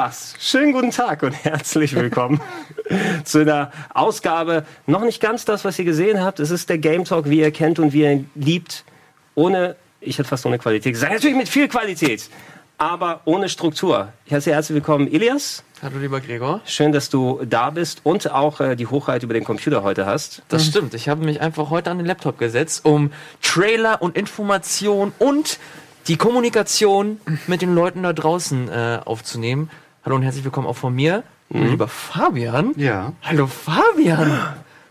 mach's. Schönen guten Tag und herzlich willkommen zu einer Ausgabe. Noch nicht ganz das, was ihr gesehen habt. Es ist der Game Talk, wie ihr kennt und wie ihr ihn liebt. Ohne, ich hätte fast ohne Qualität gesagt, natürlich mit viel Qualität, aber ohne Struktur. Ich heiße herzlich willkommen, Elias. Hallo lieber Gregor. Schön, dass du da bist und auch äh, die Hochheit über den Computer heute hast. Das stimmt. Ich habe mich einfach heute an den Laptop gesetzt, um Trailer und Information und die Kommunikation mit den Leuten da draußen äh, aufzunehmen. Hallo und herzlich willkommen auch von mir, lieber Fabian. Ja. Hallo Fabian.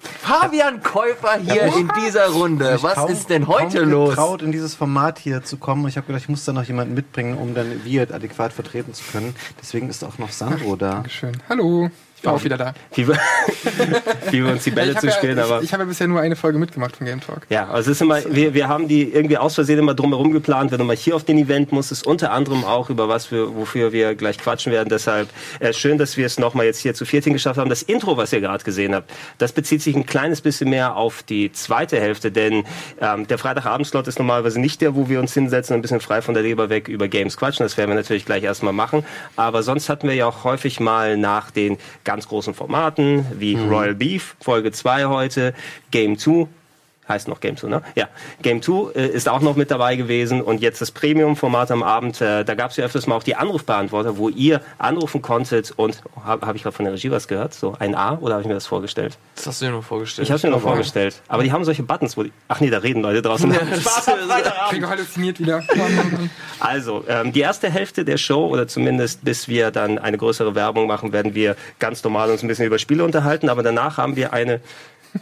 Fabian Käufer hier in dieser Runde. Ich Was kaum- ist denn heute kaum los? getraut, in dieses Format hier zu kommen. Ich habe gedacht, ich muss da noch jemanden mitbringen, um dann Wirt adäquat vertreten zu können. Deswegen ist auch noch Sandro da. Schön. Hallo. Ich war auch wieder da. Wie wir, wie wir uns die Bälle ich habe zuspielen, ja, aber. ich, ich habe ja bisher nur eine Folge mitgemacht von Game Talk. Ja, also es ist immer, wir, wir haben die irgendwie aus Versehen immer drumherum geplant. Wenn du mal hier auf den Event musstest, unter anderem auch über was wir, wofür wir gleich quatschen werden. Deshalb äh, schön, dass wir es nochmal jetzt hier zu vierten geschafft haben. Das Intro, was ihr gerade gesehen habt, das bezieht sich ein kleines bisschen mehr auf die zweite Hälfte, denn ähm, der Freitagabendslot ist normalerweise nicht der, wo wir uns hinsetzen und ein bisschen frei von der Leber weg über Games quatschen. Das werden wir natürlich gleich erstmal machen. Aber sonst hatten wir ja auch häufig mal nach den ganz großen Formaten, wie Royal Beef, Folge 2 heute, Game 2, heißt noch Game 2, ne? Ja. Game 2 äh, ist auch noch mit dabei gewesen und jetzt das Premium-Format am Abend. Äh, da gab es ja öfters mal auch die Anrufbeantworter, wo ihr anrufen konntet und oh, habe hab ich gerade von der Regie was gehört? So ein A oder habe ich mir das vorgestellt? Das hast du dir nur vorgestellt. Ich habe mir noch vorgestellt. Aber die haben solche Buttons, wo die. Ach nee, da reden Leute draußen. Spaß am Freitagabend. Gregor halluziniert wieder. Also, ähm, die erste Hälfte der Show, oder zumindest bis wir dann eine größere Werbung machen, werden wir ganz normal uns ein bisschen über Spiele unterhalten, aber danach haben wir eine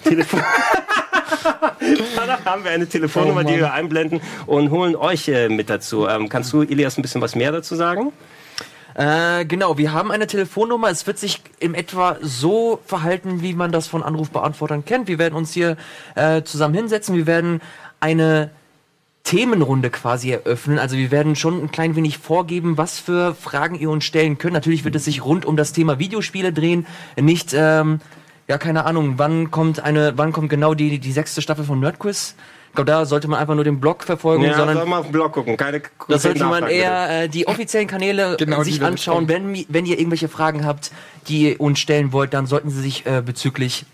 Telefon danach haben wir eine Telefonnummer, Oh die wir einblenden und holen euch äh, mit dazu. Ähm, kannst du, Elias, ein bisschen was mehr dazu sagen? Äh, genau, wir haben eine Telefonnummer. Es wird sich im etwa so verhalten, wie man das von Anrufbeantwortern kennt. Wir werden uns hier äh, zusammen hinsetzen. Wir werden eine Themenrunde quasi eröffnen. Also wir werden schon ein klein wenig vorgeben, was für Fragen ihr uns stellen könnt. Natürlich wird es sich rund um das Thema Videospiele drehen, nicht ähm, ja keine Ahnung, wann kommt eine, wann kommt genau die die sechste Staffel von Nerdquiz? Ich glaube, da sollte man einfach nur den Blog verfolgen, Ja, sondern soll mal auf den Blog gucken. Keine das sollte man eher äh, die offiziellen Kanäle Genau, sich anschauen. Wenn, wenn ihr irgendwelche Fragen habt, die ihr uns stellen wollt, dann sollten sie sich äh, bezüglich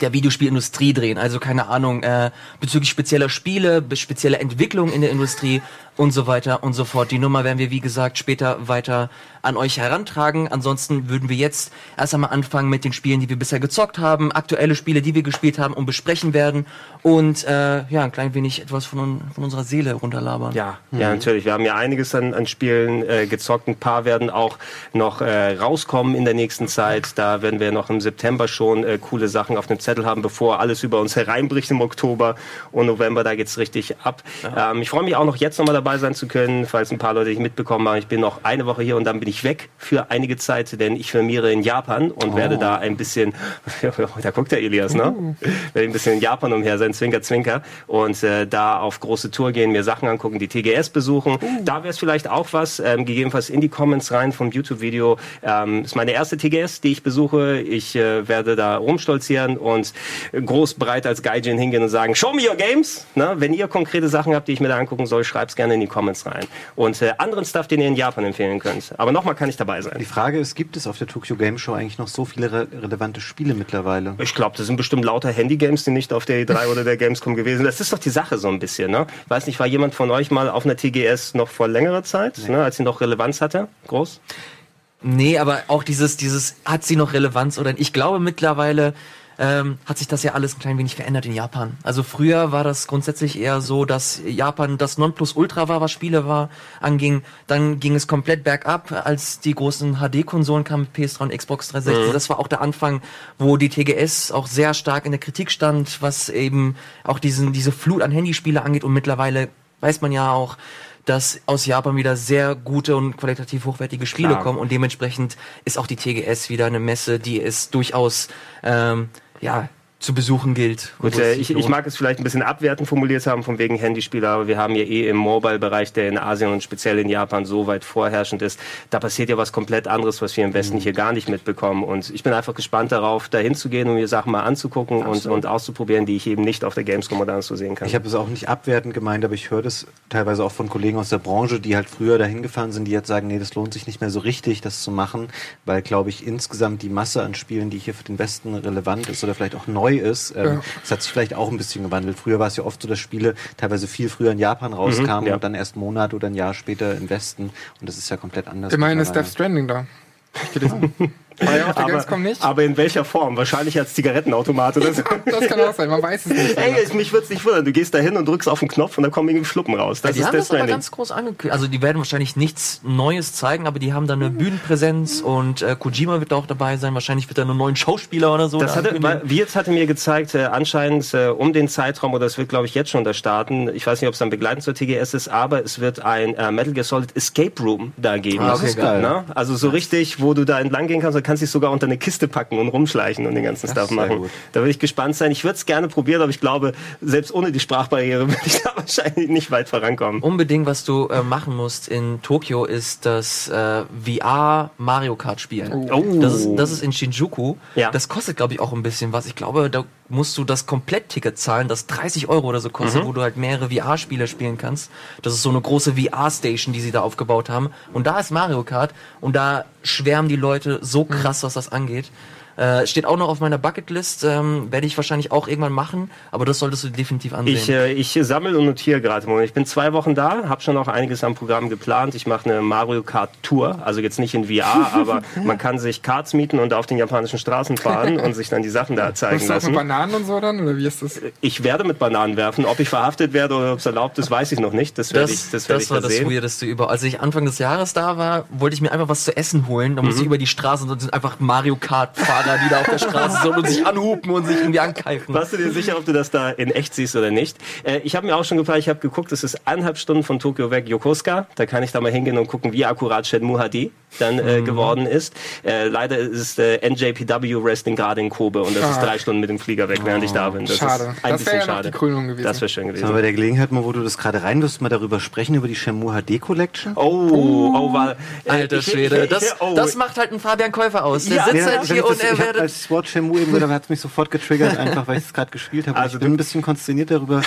der Videospielindustrie drehen. Also keine Ahnung, äh, bezüglich spezieller Spiele, be- spezieller Entwicklung in der Industrie und so weiter und so fort. Die Nummer werden wir, wie gesagt, später weiter an euch herantragen. Ansonsten würden wir jetzt erst einmal anfangen mit den Spielen, die wir bisher gezockt haben, aktuelle Spiele, die wir gespielt haben und besprechen werden und äh, ja, ein klein wenig etwas von, von unserer Seele runterlabern. Ja, ja, natürlich. Wir haben ja einiges an, an Spielen äh, gezockt. Ein paar werden auch noch äh, rauskommen in der nächsten Zeit. Da werden wir noch im September schon äh, coole Sachen auf dem Zettel haben, bevor alles über uns hereinbricht im Oktober und November. Da geht's richtig ab. Ähm, ich freue mich auch noch jetzt nochmal dabei sein zu können, falls ein paar Leute nicht mitbekommen haben. Ich bin noch eine Woche hier und dann bin ich weg für einige Zeit, denn ich firmiere in Japan und werde da ein bisschen, da guckt der Elias, ne? Werde ein bisschen in Japan umher sein, Zwinker, Zwinker. Und äh, da auf große Tour gehen, mir Sachen angucken, die TGS besuchen. Da wäre es vielleicht auch was, ähm, gegebenenfalls in die Comments rein vom YouTube-Video. Ähm, ist meine erste TGS, die ich besuche. Ich äh, werde da rumstolzieren und groß breit als Gaijin hingehen und sagen, show me your games. Ne? Wenn ihr konkrete Sachen habt, die ich mir da angucken soll, schreibt's gerne in die Comments rein. Und äh, anderen Stuff, den ihr in Japan empfehlen könnt. Aber nochmal kann ich dabei sein. Die Frage ist, gibt es auf der Tokyo Game Show eigentlich noch so viele re relevante Spiele mittlerweile? Ich glaube, das sind bestimmt lauter Handy-Games, die nicht auf der E3 oder der Gamescom gewesen sind. Das ist doch die Sache so ein bisschen, ne? Ich weiß nicht, war jemand von euch mal auf einer TGS noch vor längerer Zeit, ne, als sie noch Relevanz hatte? Groß? Nee, aber auch dieses, dieses, hat sie noch Relevanz oder nicht? Ich glaube mittlerweile ähm, hat sich das ja alles ein klein wenig verändert in Japan. Also früher war das grundsätzlich eher so, dass Japan das Nonplusultra war, was Spiele war, anging. Dann ging es komplett bergab, als die großen HD-Konsolen kamen, PS3 und Xbox 360. Das war auch der Anfang, wo die TGS auch sehr stark in der Kritik stand, was eben auch diesen, diese Flut an Handyspiele angeht. Und mittlerweile weiß man ja auch, dass aus Japan wieder sehr gute und qualitativ hochwertige Spiele Klar. kommen und dementsprechend ist auch die TGS wieder eine Messe, die es durchaus ähm, ja zu besuchen gilt. Gut, äh, ich, ich mag es vielleicht ein bisschen abwertend formuliert haben, von wegen Handyspieler, aber wir haben ja eh im Mobile-Bereich, der in Asien und speziell in Japan so weit vorherrschend ist, da passiert ja was komplett anderes, was wir im Westen mhm. hier gar nicht mitbekommen. Und ich bin einfach gespannt darauf, da hinzugehen und mir Sachen mal anzugucken und, und auszuprobieren, die ich eben nicht auf der Gamescom oder so sehen kann. Ich habe es auch nicht abwertend gemeint, aber ich höre das teilweise auch von Kollegen aus der Branche, die halt früher dahin gefahren sind, die jetzt sagen, nee, das lohnt sich nicht mehr so richtig, das zu machen, weil, glaube ich, insgesamt die Masse an Spielen, die hier für den Westen relevant ist oder vielleicht auch neu ist, ähm, ja. das hat sich vielleicht auch ein bisschen gewandelt. Früher war es ja oft so, dass Spiele teilweise viel früher in Japan rauskamen mhm, ja. und dann erst einen Monat oder ein Jahr später im Westen und das ist ja komplett anders. Immerhin ist Death Stranding da. Ich gelesen. War ja auf der aber, Gamescom nicht. Aber in welcher Form? Wahrscheinlich als Zigarettenautomat oder so. das kann auch sein, man weiß es nicht. Ey, mich würde es nicht wundern. Du gehst da hin und drückst auf den Knopf und da kommen irgendwie Schluppen raus. Das ja, die ist haben das aber ganz groß angekündigt. Also die werden wahrscheinlich nichts Neues zeigen, aber die haben da eine Bühnenpräsenz und äh, Kojima wird da auch dabei sein. Wahrscheinlich wird da einen neuen Schauspieler oder so. Das hatte, Wirt hatte mir gezeigt, äh, anscheinend äh, um den Zeitraum, oder es wird glaube ich jetzt schon da starten, ich weiß nicht, ob es dann begleitend zur TGS ist, aber es wird ein äh, Metal Gear Solid Escape Room da geben. Ah, okay, das ist geil. Na? Also so richtig, wo du da entlang gehen kannst, kannst dich sogar unter eine Kiste packen und rumschleichen und den ganzen Stuff machen. Da würde ich gespannt sein. Ich würde es gerne probieren, aber ich glaube, selbst ohne die Sprachbarriere würde ich da wahrscheinlich nicht weit vorankommen. Unbedingt, was du äh, machen musst in Tokio, ist das äh, VR Mario Kart spielen. Oh. Das, ist, das ist in Shinjuku. Ja. Das kostet, glaube ich, auch ein bisschen was. Ich glaube, da musst du das Komplettticket zahlen, das 30 Euro oder so kostet, mhm. wo du halt mehrere VR-Spiele spielen kannst. Das ist so eine große VR-Station, die sie da aufgebaut haben. Und da ist Mario Kart und da schwärmen die Leute so. Krass, was das angeht. Äh, steht auch noch auf meiner Bucketlist, ähm, werde ich wahrscheinlich auch irgendwann machen, aber das solltest du definitiv ansehen. Ich, äh, ich sammle und notiere gerade. Ich bin zwei Wochen da, habe schon noch einiges am Programm geplant. Ich mache eine Mario Kart Tour, also jetzt nicht in VR, aber man kann sich Karts mieten und auf den japanischen Straßen fahren und sich dann die Sachen da zeigen Musst lassen. Du mit Bananen und so dann, oder wie ist das? Ich werde mit Bananen werfen. Ob ich verhaftet werde oder ob es erlaubt ist, weiß ich noch nicht. Das, das, ich, das, das ich war das sehen. Weirdeste über. Als ich Anfang des Jahres da war, wollte ich mir einfach was zu essen holen. Da musste mhm. ich über die Straße und sind einfach Mario Kart Fahrer, die da auf der Straße Straße sind und sich anhupen und sich irgendwie ankeifen. Warst du dir sicher, ob du das da in echt siehst oder nicht? Äh, ich habe mir auch schon gefragt, ich habe geguckt, es ist eineinhalb Stunden von Tokio weg, Yokosuka. Da kann ich da mal hingehen und gucken, wie akkurat Shenmue HD dann äh, mhm. geworden ist. Äh, leider ist äh, NJPW Wrestling gerade in Kobe und das ah. ist drei Stunden mit dem Flieger weg, während oh. ich da bin. Das schade. ist ein das bisschen ja schade. gewesen. Das wäre schön gewesen. Aber bei der Gelegenheit mal, wo du das gerade reinwirfst, mal darüber sprechen, über die Shenmue HD Collection. Oh, oh, oh war, äh, Alter Schwede. Das, oh. das macht halt einen Fabian Käufer aus. Der ja, sitzt ja, halt hier und er wird... Als Wort Shenmue eben gehört, hat es mich sofort getriggert, einfach weil ich es gerade gespielt habe. Also ich bin ein bisschen konsterniert darüber,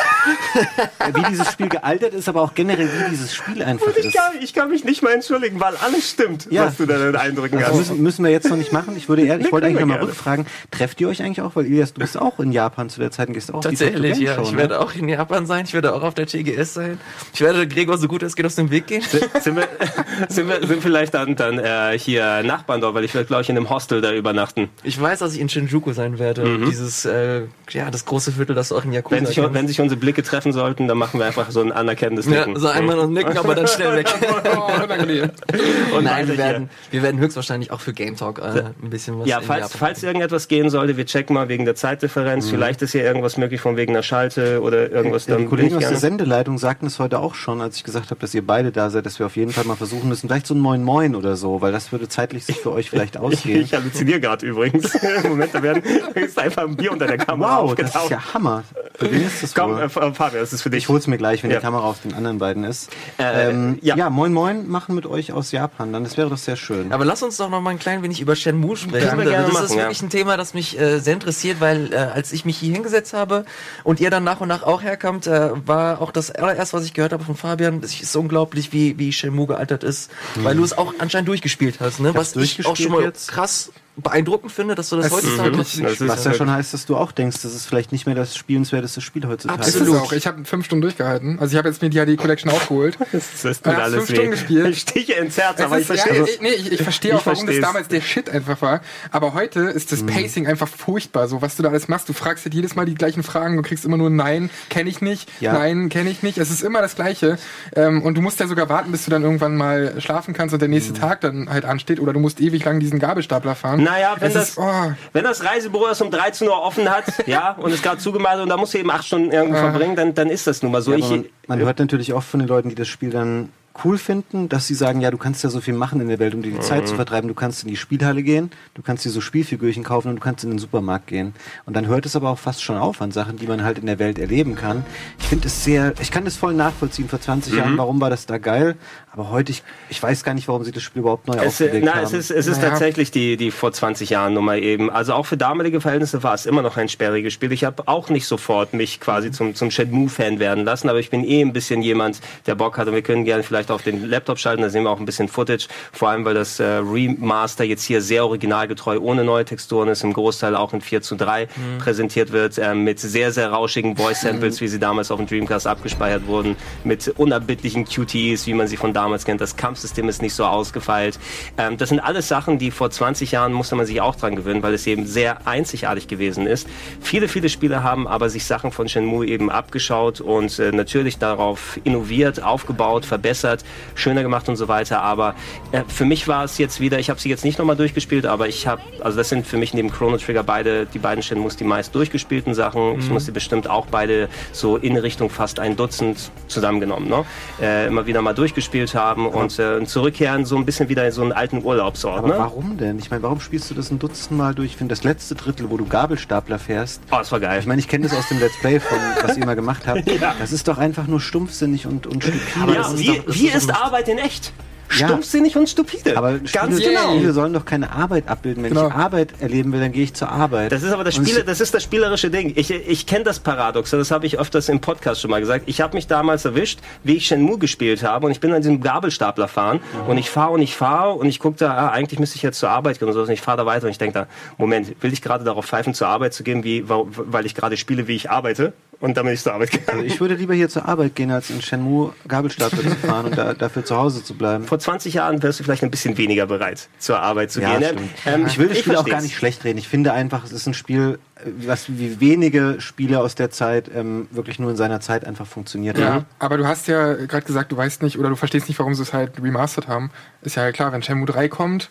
wie dieses Spiel gealtert ist, aber auch generell, wie dieses Spiel einfach ich ist. Kann, ich kann mich nicht mal entschuldigen, weil alles stimmt, ja. Was du da den eindrücken also hast. Müssen, müssen wir jetzt noch nicht machen. Ich würde eher, ich wollte eigentlich nochmal rückfragen, trefft ihr euch eigentlich auch? Weil Ilias, du bist auch in Japan zu der Zeit und gehst auch Tatsächlich, ja. Ich ne? werde auch in Japan sein, ich werde auch auf der TGS sein. Ich werde Gregor so gut es geht aus dem Weg gehen. Sind, sind, wir, sind, wir, sind vielleicht dann, dann äh, hier Nachbarn dort, weil ich werde, glaube ich, in einem Hostel da übernachten. Ich weiß, dass ich in Shinjuku sein werde. Mhm. Dieses, äh, ja, das große Viertel, das auch in Yakuza wenn sich, wenn sich unsere Blicke treffen sollten, dann machen wir einfach so ein anerkennendes Nicken. Ja, so einmal noch nicken, aber dann schnell weg. oh, und Nein, werden, wir werden höchstwahrscheinlich auch für Game Talk äh, ein bisschen was Ja, falls, falls irgendetwas gehen sollte, wir checken mal wegen der Zeitdifferenz. Mhm. Vielleicht ist hier irgendwas möglich von wegen einer Schalte oder irgendwas. Ja, die Kollegen aus der Sendeleitung sagten es heute auch schon, als ich gesagt habe, dass ihr beide da seid, dass wir auf jeden Fall mal versuchen müssen, vielleicht so ein Moin Moin oder so, weil das würde zeitlich sich für euch vielleicht ausgehen. ich, ich halluziniere gerade übrigens. Moment, da werden ist einfach ein Bier unter der Kamera wow, aufgetaucht. Das ist ja Hammer. Ist das Komm, äh, Fabian, das ist für dich. Ich hol's mir gleich, wenn ja. die Kamera auf den anderen beiden ist. Äh, ähm, ja. ja, Moin Moin machen mit euch aus Japan, dann das wäre doch sehr schön. Aber lass uns doch noch mal ein klein wenig über Shenmue sprechen. Das, das machen, ist wirklich ja. ein Thema, das mich äh, sehr interessiert, weil äh, als ich mich hier hingesetzt habe und ihr dann nach und nach auch herkamt, äh, war auch das allererste, was ich gehört habe von Fabian, es ist unglaublich, wie, wie Shenmue gealtert ist, mhm. weil du es auch anscheinend durchgespielt hast, ne? Was ich auch schon mal jetzt? krass beeindruckend finde, dass du das, das heutzutage noch das Was ja schon heißt, dass du auch denkst, das ist vielleicht nicht mehr das spielenswerteste Spiel heutzutage. Absolut. Ist auch. Ich habe fünf Stunden durchgehalten. Also ich habe jetzt mir die HD Collection aufgeholt. das ist mir alles fünf weh. Stunden gespielt. Stiche ins Herz, aber ich verstehe. Ja, nee, ich, ich verstehe auch, warum das damals der Shit einfach war. Aber heute ist das mhm. Pacing mhm. einfach furchtbar. So, was du da alles machst, du fragst halt jedes Mal die gleichen Fragen, du kriegst immer nur Nein, kenne ich nicht, ja. Nein, kenne ich nicht. Es ist immer das Gleiche. Ähm, und du musst ja sogar warten, bis du dann irgendwann mal schlafen kannst und der nächste mhm. Tag dann halt ansteht. Oder du musst ewig lang diesen Gabelstapler fahren. Naja, wenn das. Ist, oh, wenn das Reisebüro erst um 13 Uhr offen hat, ja, und es gerade zugemacht und da muss du eben acht Stunden irgendwo verbringen, dann, dann ist das nun mal so. Ja, ich, man, man hört natürlich oft von den Leuten, die das Spiel dann cool finden, dass sie sagen, ja, du kannst ja so viel machen in der Welt, um dir die mhm. Zeit zu mhm. vertreiben. Du kannst in die Spielhalle gehen, du kannst dir so Spielfigürchen kaufen und du kannst in den Supermarkt gehen. Und dann hört es aber auch fast schon auf an Sachen, die man halt in der Welt erleben kann. Ich finde es sehr, ich kann das voll nachvollziehen. Vor 20 mhm. Jahren, warum war das da geil? Aber heute, ich, ich weiß gar nicht, warum sie das Spiel überhaupt neu es, aufgelegt na, haben. Es ist, es ist naja. tatsächlich die, die vor 20 Jahren Nummer eben. Also auch für damalige Verhältnisse war es immer noch ein sperriges Spiel. Ich habe auch nicht sofort mich quasi zum, zum Shenmue-Fan werden lassen, aber ich bin eh ein bisschen jemand, der Bock hat und wir können gerne vielleicht auf den Laptop schalten, da sehen wir auch ein bisschen Footage, vor allem weil das äh, Remaster jetzt hier sehr originalgetreu ohne neue Texturen ist, im Großteil auch in 4 zu 3 mhm. präsentiert wird, äh, mit sehr, sehr rauschigen Voice-Samples, wie sie damals auf dem Dreamcast abgespeichert wurden, mit unerbittlichen QTEs, wie man sie von damals kennt. Das Kampfsystem ist nicht so ausgefeilt. Ähm, das sind alles Sachen, die vor 20 Jahren musste man sich auch dran gewöhnen, weil es eben sehr einzigartig gewesen ist. Viele, viele Spieler haben aber sich Sachen von Shenmue eben abgeschaut und äh, natürlich darauf innoviert, aufgebaut, verbessert, schöner gemacht und so weiter. Aber äh, für mich war es jetzt wieder, ich habe sie jetzt nicht nochmal durchgespielt, aber ich habe, also das sind für mich neben Chrono Trigger beide, die beiden Shenmues die meist durchgespielten Sachen. Mhm. Ich muss sie bestimmt auch beide so in Richtung fast ein Dutzend zusammengenommen, ne? Äh, immer wieder mal durchgespielt haben und äh, zurückkehren so ein bisschen wieder in so einen alten Urlaubsort. Aber ne? warum denn? Ich meine, warum spielst du das ein Dutzend Mal durch? Ich finde das letzte Drittel, wo du Gabelstapler fährst. Oh, das war geil. Ich meine, ich kenne das aus dem Let's Play von, was ihr mal gemacht habt. ja. Das ist doch einfach nur stumpfsinnig und, und stupide. Ja, wie, doch, wie ist Arbeit in echt? stumpfsinnig ja. und stupide. Aber ganz Spiele, genau. Spiele sollen doch keine Arbeit abbilden. Wenn genau. ich Arbeit erleben will, dann gehe ich zur Arbeit. Das ist aber das Spiele, das ist das spielerische Ding. Ich, ich kenne das Paradox, das habe ich öfters im Podcast schon mal gesagt. Ich habe mich damals erwischt, wie ich Shenmue gespielt habe und ich bin an diesem Gabelstapler fahren mhm. und ich fahre und ich fahre und ich gucke da, ah, eigentlich müsste ich jetzt zur Arbeit gehen und so und ich fahre da weiter und ich denke da, Moment, will ich gerade darauf pfeifen, zur Arbeit zu gehen, wie, weil ich gerade spiele, wie ich arbeite? Und dann bin ich zur Arbeit gegangen. Also ich würde lieber hier zur Arbeit gehen, als in Shenmue Gabelstapler zu fahren und da, dafür zu Hause zu bleiben. Vor 20 Jahren wärst du vielleicht ein bisschen weniger bereit, zur Arbeit zu ja, gehen. Ähm, ich will das ich Spiel auch gar nicht schlecht reden. Ich finde einfach, es ist ein Spiel, was wie wenige Spiele aus der Zeit ähm, wirklich nur in seiner Zeit einfach funktioniert ja, haben. Aber du hast ja gerade gesagt, du weißt nicht oder du verstehst nicht, warum sie es halt remastered haben. Ist ja klar, wenn Shenmue 3 kommt,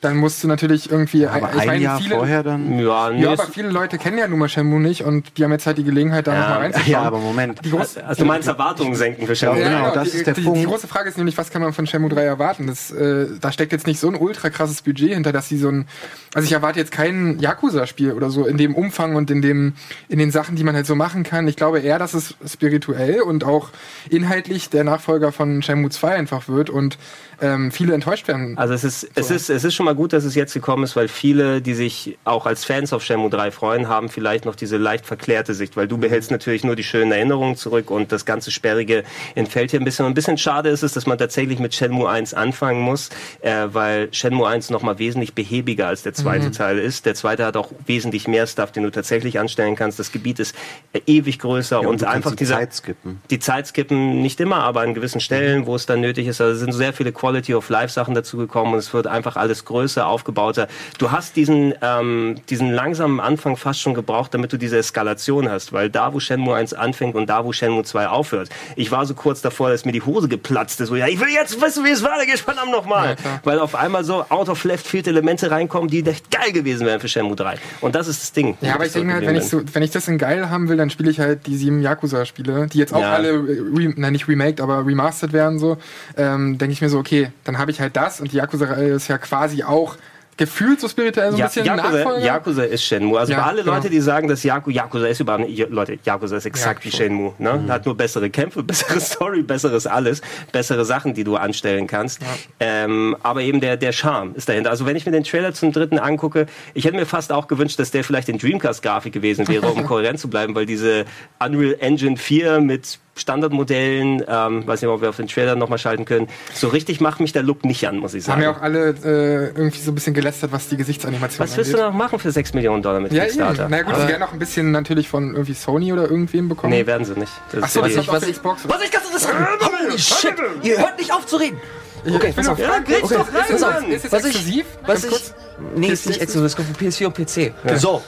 dann musst du natürlich irgendwie. Ja, aber ich ein meine, Jahr viele, vorher dann. Ja, nee, ja, aber viele Leute kennen ja nun mal Shenmue nicht und die haben jetzt halt die Gelegenheit, da ja, nochmal reinzuschauen. Ja, aber Moment. Die große, also du meinst Erwartungen senken für Shenmue? Ja, genau, genau, das die, ist der die, Punkt. Die große Frage ist nämlich, was kann man von Shenmue 3 erwarten? Das, äh, da steckt jetzt nicht so ein ultra krasses Budget hinter, dass sie so ein. Also ich erwarte jetzt kein Yakuza-Spiel oder so in dem Umfang und in dem in den Sachen, die man halt so machen kann. Ich glaube eher, dass es spirituell und auch inhaltlich der Nachfolger von Shenmue 2 einfach wird und ähm, viele enttäuscht werden. Also es ist, so. es ist, es ist schon mal gut, dass es jetzt gekommen ist, weil viele, die sich auch als Fans auf Shenmue 3 freuen, haben vielleicht noch diese leicht verklärte Sicht, weil du behältst natürlich nur die schönen Erinnerungen zurück und das ganze Sperrige entfällt hier ein bisschen. Und ein bisschen schade ist es, dass man tatsächlich mit Shenmue 1 anfangen muss, äh, weil Shenmue 1 noch mal wesentlich behäbiger als der zweite mhm. Teil ist. Der zweite hat auch wesentlich mehr Stuff, den du tatsächlich anstellen kannst. Das Gebiet ist äh, ewig größer ja, und, und einfach die Zeit skippen. Die Zeit skippen nicht immer, aber an gewissen Stellen, mhm. wo es dann nötig ist. Also sind sehr viele Quality Quality of Life Sachen dazu gekommen und es wird einfach alles größer, aufgebauter. Du hast diesen, ähm, diesen langsamen Anfang fast schon gebraucht, damit du diese Eskalation hast, weil da, wo Shenmue 1 anfängt und da, wo Shenmue 2 aufhört. Ich war so kurz davor, dass mir die Hose geplatzt ist, so, ja, ich will jetzt wissen, wie es weitergeht, verdammt nochmal. Ja, weil auf einmal so out of left field Elemente reinkommen, die echt geil gewesen wären für Shenmue 3. Und das ist das Ding. Ja, aber ich denke halt, wenn ich, so, wenn ich das in geil haben will, dann spiele ich halt die sieben Yakuza-Spiele, die jetzt auch ja. alle, re, nein, nicht remaked, aber remastered werden, so. Ähm, denke ich mir so, okay, dann habe ich halt das und die Yakuza-Reihe ist ja quasi auch gefühlt so spirituell so ein ja, bisschen Yakuza, Nachfolger. Yakuza ist Shenmue. Also ja, alle genau. Leute, die sagen, dass Yaku, Yakuza ist überhaupt nicht, Leute, Yakuza ist exakt ja, wie Shenmue. Ne? Mhm. Hat nur bessere Kämpfe, bessere Story, besseres alles, bessere Sachen, die du anstellen kannst. Ähm, aber eben der, der Charme ist dahinter. Also wenn ich mir den Trailer zum dritten angucke, ich hätte mir fast auch gewünscht, dass der vielleicht in Dreamcast-Grafik gewesen wäre, um kohärent zu bleiben, weil diese Unreal Engine 4 mit Standardmodellen, ähm, weiß nicht, ob wir auf den Trailer nochmal schalten können. So richtig macht mich der Look nicht an, muss ich sagen. Haben ja auch alle äh, irgendwie so ein bisschen gelästert, was die Gesichtsanimation Was willst angeht. du noch machen für 6 Millionen Dollar mit ja, Kickstarter? Na gut, sie werden noch ein bisschen natürlich von irgendwie Sony oder irgendwem bekommen. Nee, werden sie nicht. Das Achso, das ist auf der Xbox. Was ich ganz interessant. Holy shit! Ihr hört nicht auf zu reden. Okay, pass auf. Ja, okay. doch rein, pass auf. Ist es exklusiv? Was ich, nee, ist nicht exklusiv, es kommt von PS4 und PC. Ja. So.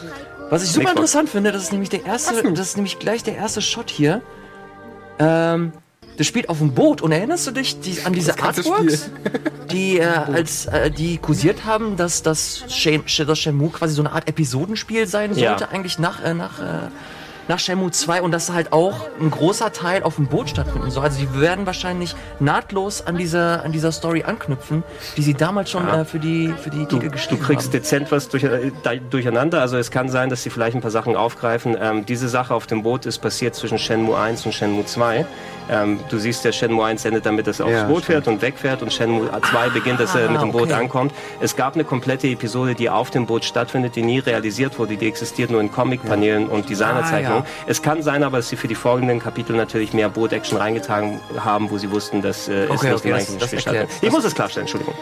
Was ich super Xbox. interessant finde, das ist nämlich der erste, das ist nämlich gleich der erste Shot hier. Ähm, das spielt auf dem Boot. Und erinnerst du dich die, an diese Artworks, die äh, als äh, die kursiert haben, dass das, Shen, das Shenmue quasi so eine Art Episodenspiel sein sollte, ja. eigentlich nach, äh, nach äh, nach Shenmue 2 und dass halt auch ein großer Teil auf dem Boot stattfinden soll. Also die werden wahrscheinlich nahtlos an dieser, an dieser Story anknüpfen, die sie damals schon ja. äh, für die, für die du, Titel geschrieben haben. Du kriegst haben. dezent was durch, äh, durcheinander. Also es kann sein, dass sie vielleicht ein paar Sachen aufgreifen. Ähm, diese Sache auf dem Boot ist passiert zwischen Shenmue 1 und Shenmue 2. Ähm, du siehst, der Shenmue 1 endet damit, dass er aufs ja, Boot fährt und wegfährt und Shenmue 2 beginnt, dass er ah, mit dem Boot okay. ankommt. Es gab eine komplette Episode, die auf dem Boot stattfindet, die nie realisiert wurde. Die existiert nur in Comic-Paneelen ja. und Designerzeichnungen. Ah, ja. Es kann sein aber, dass sie für die folgenden Kapitel natürlich mehr Boot-Action reingetragen haben, wo sie wussten, dass äh, okay, es nicht okay, eigentlichen Spiel stattfindet. Ich muss es klarstellen, Entschuldigung.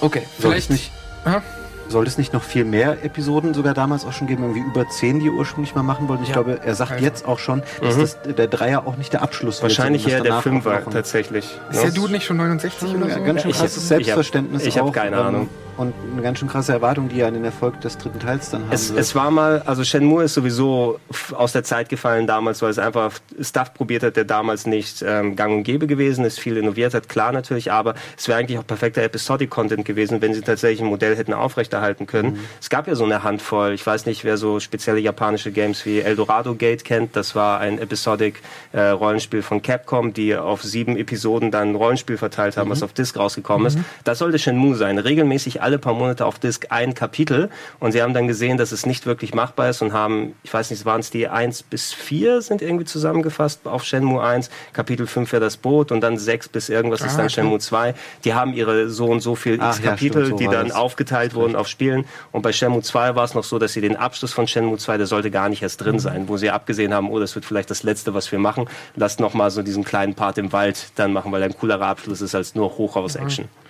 Okay, vielleicht nicht. Aha. Sollte es nicht noch viel mehr Episoden sogar damals auch schon geben, irgendwie über zehn, die ursprünglich mal machen wollten? Ich ja. glaube, er sagt also. jetzt auch schon, dass mhm. das, der Dreier auch nicht der Abschluss Wahrscheinlich eher der Fünfer tatsächlich. Ist der Dude nicht schon 69 ja, oder so? Ganz schön krasses Selbstverständnis. Ich habe hab keine ähm, Ahnung und eine ganz schön krasse Erwartung, die er an den Erfolg des dritten Teils dann haben es, es war mal, also Shenmue ist sowieso aus der Zeit gefallen damals, weil es einfach Stuff probiert hat, der damals nicht ähm, gang und gäbe gewesen ist, viel innoviert hat, klar natürlich, aber es wäre eigentlich auch perfekter Episodic-Content gewesen, wenn sie tatsächlich ein Modell hätten aufrechterhalten können. Mhm. Es gab ja so eine Handvoll, ich weiß nicht, wer so spezielle japanische Games wie Eldorado Gate kennt, das war ein Episodic-Rollenspiel äh, von Capcom, die auf sieben Episoden dann ein Rollenspiel verteilt haben, mhm. was auf Disc rausgekommen mhm. ist. Das sollte Shenmue sein. Regelmäßig alle paar Monate auf Disk ein Kapitel und sie haben dann gesehen, dass es nicht wirklich machbar ist und haben, ich weiß nicht, waren es die 1 bis 4 sind irgendwie zusammengefasst auf Shenmue 1, Kapitel 5 wäre das Boot und dann 6 bis irgendwas ah, ist dann okay. Shenmue 2. Die haben ihre so und so viel X Kapitel, ja, stimmt, so die dann aufgeteilt wurden auf Spielen und bei Shenmue 2 war es noch so, dass sie den Abschluss von Shenmue 2, der sollte gar nicht erst drin mhm. sein, wo sie abgesehen haben, oh, das wird vielleicht das letzte, was wir machen, lasst noch mal so diesen kleinen Part im Wald dann machen, weil ein coolerer Abschluss ist als nur Hochhaus-Action. Mhm.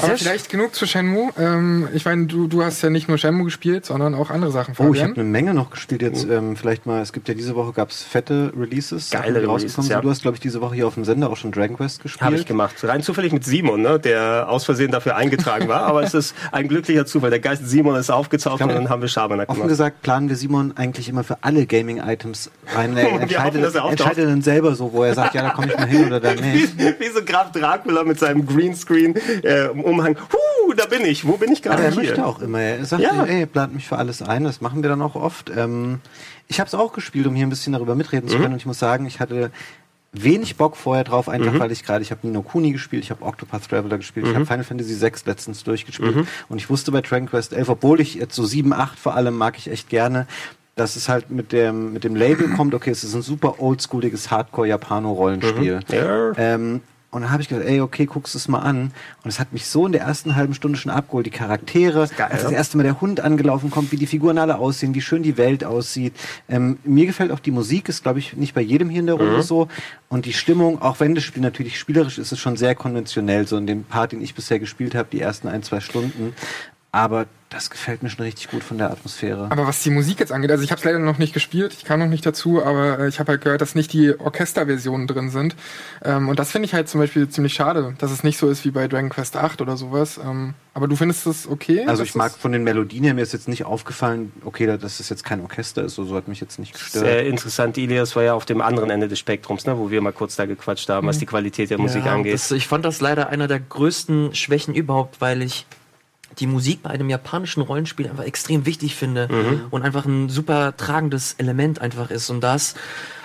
Aber vielleicht genug zu Shenmue. Ähm, ich meine, du, du hast ja nicht nur Shenmue gespielt, sondern auch andere Sachen. Fabian. Oh, ich habe eine Menge noch gespielt jetzt. Mhm. Ähm, vielleicht mal, es gibt ja diese Woche gab's fette Releases, Geile die rausgekommen ja. sind. Du hast, glaube ich, diese Woche hier auf dem Sender auch schon Dragon Quest gespielt. Habe ich gemacht. Rein zufällig mit Simon, ne, der aus Versehen dafür eingetragen war. Aber es ist ein glücklicher Zufall. Der Geist Simon ist aufgetaucht und dann haben wir Schabernack gemacht. Offen gesagt planen wir Simon eigentlich immer für alle Gaming-Items rein. Er entscheidet, hoffen, er entscheidet dann selber so, wo er sagt, ja, da komme ich mal hin oder da nicht. Wie, wie so Graf Dracula mit seinem Greenscreen äh, Umhang. Huh, da bin ich. Wo bin ich gerade? Er möchte auch immer. Er sagt, ja. ey, plant mich für alles ein. Das machen wir dann auch oft. Ähm, ich habe es auch gespielt, um hier ein bisschen darüber mitreden zu können. Mhm. Und ich muss sagen, ich hatte wenig Bock vorher drauf, einfach mhm. weil ich gerade, ich habe Nino Kuni gespielt, ich habe Octopath Traveler gespielt, mhm. ich habe Final Fantasy VI letztens durchgespielt mhm. und ich wusste bei Dragon Quest 11, obwohl ich jetzt so 7, 8 vor allem mag ich echt gerne, dass es halt mit dem, mit dem Label kommt, okay, es ist ein super oldschooliges Hardcore-Japano-Rollenspiel. Mhm. Ähm, und dann habe ich gedacht, ey, okay, guckst es mal an. Und es hat mich so in der ersten halben Stunde schon abgeholt. Die Charaktere, geil, als das erste Mal der Hund angelaufen kommt, wie die Figuren alle aussehen, wie schön die Welt aussieht. Ähm, mir gefällt auch die Musik, ist, glaube ich, nicht bei jedem hier in der Runde mhm. so. Und die Stimmung, auch wenn das Spiel natürlich spielerisch ist, ist schon sehr konventionell. So in dem Part, den ich bisher gespielt habe, die ersten ein, zwei Stunden. Aber das gefällt mir schon richtig gut von der Atmosphäre. Aber was die Musik jetzt angeht, also ich habe es leider noch nicht gespielt, ich kam noch nicht dazu, aber äh, ich habe halt gehört, dass nicht die Orchesterversionen drin sind. Ähm, und das finde ich halt zum Beispiel ziemlich schade, dass es nicht so ist wie bei Dragon Quest 8 oder sowas. Ähm, aber du findest das okay? Also ich mag von den Melodien her, mir ist jetzt nicht aufgefallen, okay, dass es jetzt kein Orchester ist, so, so hat mich jetzt nicht gestört. Sehr interessant, Ilias war ja auf dem anderen Ende des Spektrums, ne, wo wir mal kurz da gequatscht haben, was mhm. die Qualität der Musik ja, angeht. Das, ich fand das leider einer der größten Schwächen überhaupt, weil ich die Musik bei einem japanischen Rollenspiel einfach extrem wichtig finde mhm. und einfach ein super tragendes Element einfach ist. Und das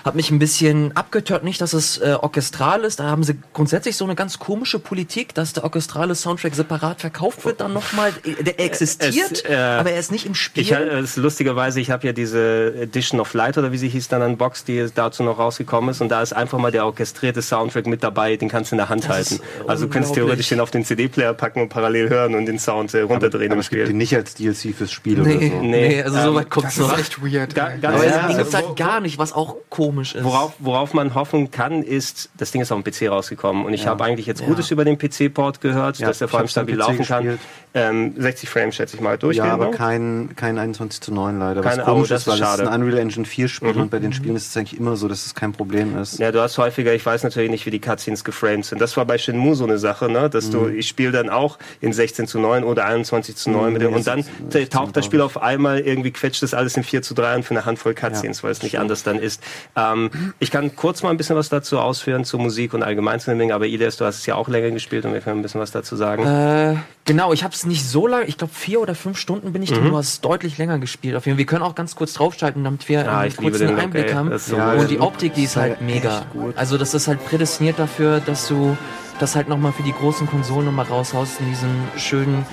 hat mich ein bisschen abgetört, nicht, dass es äh, orchestral ist. Da haben sie grundsätzlich so eine ganz komische Politik, dass der orchestrale Soundtrack separat verkauft wird, dann nochmal. Äh, der existiert, es, äh, aber er ist nicht im Spiel. Ich, äh, lustigerweise, ich habe ja diese Edition of Light oder wie sie hieß dann an Box, die dazu noch rausgekommen ist. Und da ist einfach mal der orchestrierte Soundtrack mit dabei, den kannst du in der Hand das halten. Also du kannst theoretisch den auf den CD-Player packen und parallel hören und den Sound äh, runterdrehen aber, aber im Spiel. Es gibt den nicht als DLC fürs Spiel nee, oder so. Nee, nee also so weit kommt es noch. Das ist echt weird. Ga, ganz aber ja, es gibt halt gar nicht, was auch komisch ist. Worauf, worauf man hoffen kann, ist, das Ding ist auf dem PC rausgekommen und ich ja. habe eigentlich jetzt Gutes über den PC-Port gehört, dass der vor allem stabil laufen kann. Ähm, 60 Frames schätze ich mal durchgehen. Ja, aber kein, kein 21 zu 9 leider. Keine, was komisch oh, ist, weil schade. es ist ein Unreal Engine 4 Spiel mhm. und bei den Spielen ist es eigentlich immer so, dass es kein Problem ist. Ja, du hast häufiger, ich weiß natürlich nicht, wie die Cutscenes geframed sind. Das war bei Shenmue so eine Sache, ne? dass mhm. du, ich spiele dann auch in 16 zu 9 oder 21 zu 9 mhm, mit dem, und dann taucht das Spiel auf einmal irgendwie quetscht das alles in 4 zu 3 und für eine Handvoll Cutscenes, ja, weil es nicht anders dann ist. Äh, Ähm, ich kann kurz mal ein bisschen was dazu ausführen, zu Musik und allgemein zu dem Ding, aber Ilias, du hast es ja auch länger gespielt und wir können ein bisschen was dazu sagen. Äh, genau, ich habe es nicht so lange, ich glaube vier oder fünf Stunden bin ich drin, mhm. du hast deutlich länger gespielt. Auf jeden Fall. Wir können auch ganz kurz draufschalten, damit wir ja, einen kurzen Einblick haben. So ja, und die Optik, die ist halt mega. Also das ist halt prädestiniert dafür, dass du das halt nochmal für die großen Konsolen nochmal raushaust in diesen schönen,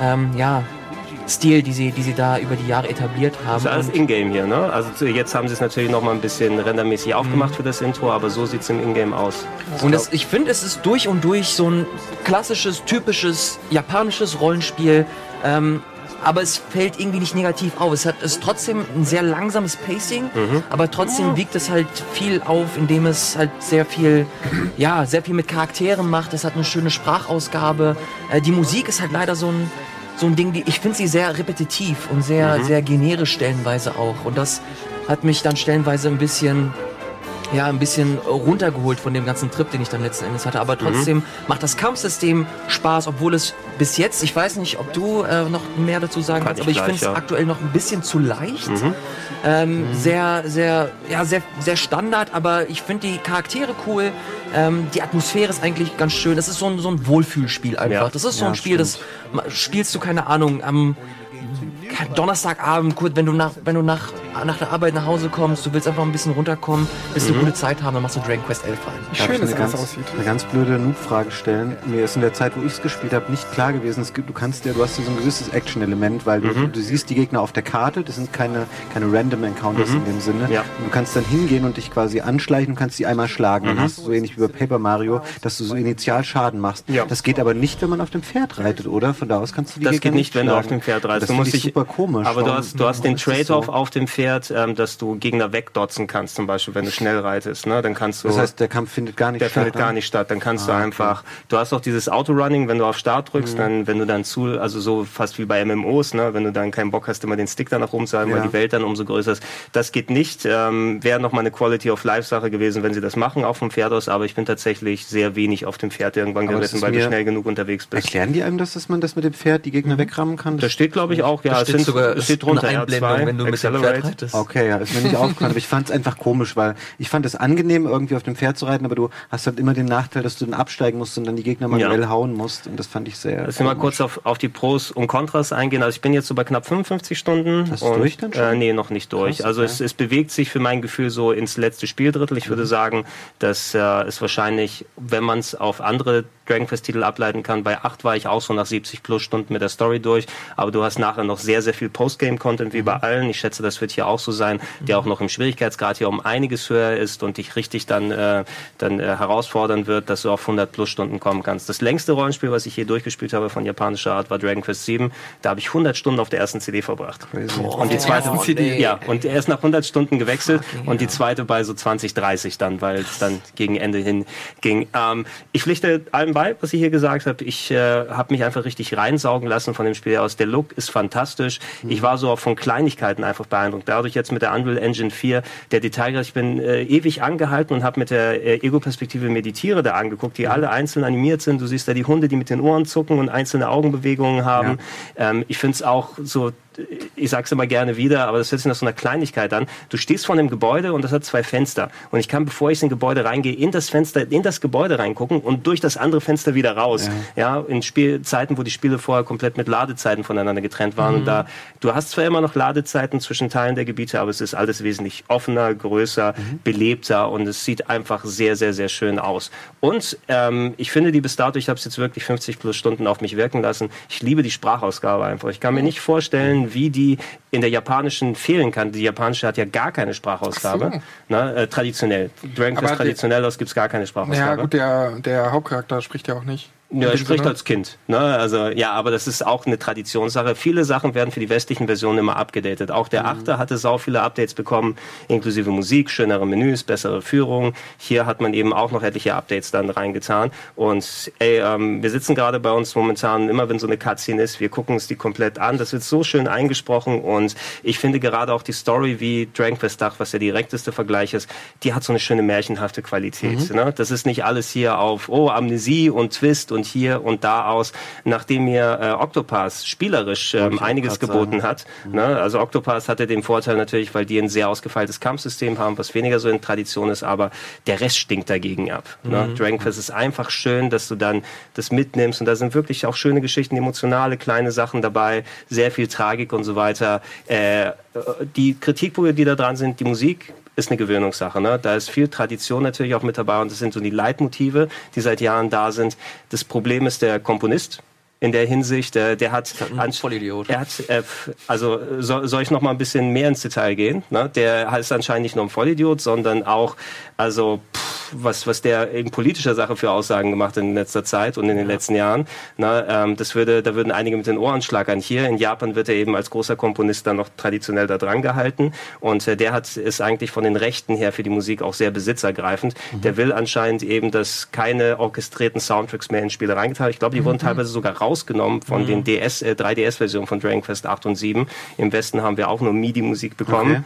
ähm, ja, Stil, die sie, die sie da über die Jahre etabliert haben. Das ist alles Ingame hier, ne? Also jetzt haben sie es natürlich noch mal ein bisschen rendermäßig aufgemacht mhm. für das Intro, aber so sieht es im Ingame aus. Und das, ich finde, es ist durch und durch so ein klassisches, typisches japanisches Rollenspiel. Ähm, aber es fällt irgendwie nicht negativ auf. Es hat es trotzdem ein sehr langsames Pacing, mhm. aber trotzdem wiegt es halt viel auf, indem es halt sehr viel, ja, sehr viel mit Charakteren macht. Es hat eine schöne Sprachausgabe. Äh, die Musik ist halt leider so ein so ein Ding, die ich finde sie sehr repetitiv und sehr, mhm. sehr generisch stellenweise auch. Und das hat mich dann stellenweise ein bisschen ja, ein bisschen runtergeholt von dem ganzen Trip, den ich dann letzten Endes hatte. Aber trotzdem mhm. macht das Kampfsystem Spaß, obwohl es bis jetzt, ich weiß nicht, ob du äh, noch mehr dazu sagen kannst, aber ich finde es ja. aktuell noch ein bisschen zu leicht. Mhm. Ähm, mhm. Sehr, sehr, ja, sehr, sehr Standard, aber ich finde die Charaktere cool. Ähm, die Atmosphäre ist eigentlich ganz schön. Das ist so ein, so ein Wohlfühlspiel einfach. Ja. Das ist so ein Spiel, stimmt. das spielst du, keine Ahnung, am Donnerstagabend, kurz, wenn du nach, wenn du nach, nach der Arbeit nach Hause kommst, du willst einfach ein bisschen runterkommen, willst mhm. eine gute Zeit haben, dann machst du Dragon Quest 11 rein. Wie schön das ganz, aussieht. Eine ganz blöde Noob-Frage stellen. Mir ist in der Zeit, wo ich es gespielt habe, nicht klar gewesen. Es gibt, du kannst ja, du hast ja so ein gewisses Action-Element, weil mhm. du, du, siehst die Gegner auf der Karte. Das sind keine, keine random Encounters mhm. in dem Sinne. Ja. Und du kannst dann hingehen und dich quasi anschleichen und kannst die einmal schlagen. Dann mhm. hast du so ähnlich wie bei Paper Mario, dass du so initial Schaden machst. Ja. Das geht aber nicht, wenn man auf dem Pferd reitet, oder? Von da aus kannst du die Das Gegner geht nicht, wenn du auf dem Pferd reitest. Das du musst dich super komisch. Aber du hast, du hast den Trade-off so? auf dem Pferd, ähm, dass du Gegner wegdotzen kannst, zum Beispiel, wenn du schnell reitest. Ne? Dann kannst du. Das heißt, der Kampf findet gar nicht der statt. Der findet gar nicht statt. Dann kannst ah, du einfach. Okay. Du hast auch dieses Autorunning, wenn du auf Start drückst, mhm. dann, wenn du dann zu, also so fast wie bei MMOs, ne? wenn du dann keinen Bock hast, immer den Stick da nach oben zu halten, ja. weil die Welt dann umso größer ist. Das geht nicht. Ähm, Wäre nochmal eine Quality of Life Sache gewesen, wenn sie das machen, auch vom Pferd aus. Aber ich bin tatsächlich sehr wenig auf dem Pferd irgendwann geritten, weil du schnell genug unterwegs bist. Erklären die einem das, dass man das mit dem Pferd die Gegner mhm. wegrammen kann? Das, das steht, glaube ich, auch. Ja, es, sind, sogar, es steht drunter. Einblendung, wenn du mit dem Pferd reitest. Okay, ja, ist mir nicht aufgefallen, aber ich fand es einfach komisch, weil ich fand es angenehm, irgendwie auf dem Pferd zu reiten, aber du hast halt immer den Nachteil, dass du dann absteigen musst und dann die Gegner manuell ja. hauen musst und das fand ich sehr. Lass mal kurz auf, auf die Pros und Kontras eingehen. Also ich bin jetzt so bei knapp 55 Stunden. Hast du durch dann schon? Äh, nee, noch nicht durch. Krass, also okay. es, es bewegt sich für mein Gefühl so ins letzte Spieldrittel. Ich mhm. würde sagen, dass äh, es wahrscheinlich, wenn man es auf andere Dragon Quest Titel ableiten kann. Bei 8 war ich auch so nach 70 plus Stunden mit der Story durch, aber du hast nachher noch sehr, sehr viel Postgame-Content wie bei mhm. allen. Ich schätze, das wird hier auch so sein, der auch noch im Schwierigkeitsgrad hier um einiges höher ist und dich richtig dann, äh, dann äh, herausfordern wird, dass du auf 100 plus Stunden kommen kannst. Das längste Rollenspiel, was ich hier durchgespielt habe von japanischer Art, war Dragon Quest 7. Da habe ich 100 Stunden auf der ersten CD verbracht. Boah, und die zweite, CD. ja, und er ist nach 100 Stunden gewechselt Fucking und die zweite bei so 20, 30 dann, weil es dann gegen Ende hin ging. Ähm, ich pflichte allem bei, was ich hier gesagt habe. Ich äh, habe mich einfach richtig reinsaugen lassen von dem Spiel aus. Der Look ist fantastisch. Mhm. Ich war so auch von Kleinigkeiten einfach beeindruckt. Dadurch jetzt mit der Unreal Engine 4, der Detailgrad, ich bin äh, ewig angehalten und habe mit der äh, Ego-Perspektive Meditiere da angeguckt, die mhm. alle einzeln animiert sind. Du siehst da die Hunde, die mit den Ohren zucken und einzelne Augenbewegungen haben. Ja. Ähm, ich finde es auch so ich sage es immer gerne wieder, aber das hört sich nach so einer Kleinigkeit an. Du stehst vor einem Gebäude und das hat zwei Fenster. Und ich kann, bevor ich in Gebäude reingehe, in das Fenster, in das Gebäude reingucken und durch das andere Fenster wieder raus. Ja, ja in Spielzeiten, wo die Spiele vorher komplett mit Ladezeiten voneinander getrennt waren. Mhm. Und da, du hast zwar immer noch Ladezeiten zwischen Teilen der Gebiete, aber es ist alles wesentlich offener, größer, mhm. belebter und es sieht einfach sehr, sehr, sehr schön aus. Und ähm, ich finde die bis dato, ich habe es jetzt wirklich 50 plus Stunden auf mich wirken lassen. Ich liebe die Sprachausgabe einfach. Ich kann mir nicht vorstellen, wie die in der japanischen fehlen kann. Die japanische hat ja gar keine Sprachausgabe. So. Ne, äh, traditionell. Dragon Quest traditionell aus gibt es gar keine Sprachausgabe. Ja gut, der, der Hauptcharakter spricht ja auch nicht. Ja, er spricht als Kind. Ne? Also ja, aber das ist auch eine Traditionssache. Viele Sachen werden für die westlichen Versionen immer abgedatet. Auch der mhm. Achter hatte sau viele Updates bekommen, inklusive Musik, schönere Menüs, bessere Führung. Hier hat man eben auch noch etliche Updates dann reingetan. Und ey, ähm, wir sitzen gerade bei uns momentan, immer wenn so eine Cutscene ist, wir gucken uns die komplett an. Das wird so schön eingesprochen und ich finde gerade auch die Story wie Dragon Quest Dach, was der direkteste Vergleich ist, die hat so eine schöne märchenhafte Qualität. Mhm. Ne? Das ist nicht alles hier auf, oh, Amnesie und Twist und und hier und da aus, nachdem mir äh, Octopath spielerisch ähm, einiges geboten sagen. hat. Mhm. Ne? Also Octopath hatte den Vorteil natürlich, weil die ein sehr ausgefeiltes Kampfsystem haben, was weniger so in Tradition ist, aber der Rest stinkt dagegen ab. Ne? Mhm. Dragon Quest ist einfach schön, dass du dann das mitnimmst und da sind wirklich auch schöne Geschichten, emotionale kleine Sachen dabei, sehr viel Tragik und so weiter. Äh, die Kritikpunkte, die da dran sind, die Musik ist eine Gewöhnungssache. Ne? Da ist viel Tradition natürlich auch mit dabei und das sind so die Leitmotive, die seit Jahren da sind. Das Problem ist der Komponist, in der Hinsicht. Der, der hat, ein Vollidiot. Er hat, äh, also so, soll ich noch mal ein bisschen mehr ins Detail gehen? Ne? Der heißt anscheinend nicht nur ein Vollidiot, sondern auch, also pff, was was der in politischer Sache für Aussagen gemacht in letzter Zeit und in den ja. letzten Jahren. Ne? Ähm, das würde, da würden einige mit den Ohren schlagern. Hier in Japan wird er eben als großer Komponist dann noch traditionell da dran gehalten und äh, der hat ist eigentlich von den Rechten her für die Musik auch sehr besitzergreifend. Mhm. Der will anscheinend eben, dass keine orchestrierten Soundtracks mehr in Spiele reingetan. Ich glaube, die mhm. wurden teilweise sogar raus rausgenommen von mhm. den DS, äh, 3DS-Versionen von Dragon Quest 8 und 7. Im Westen haben wir auch nur MIDI-Musik bekommen, okay.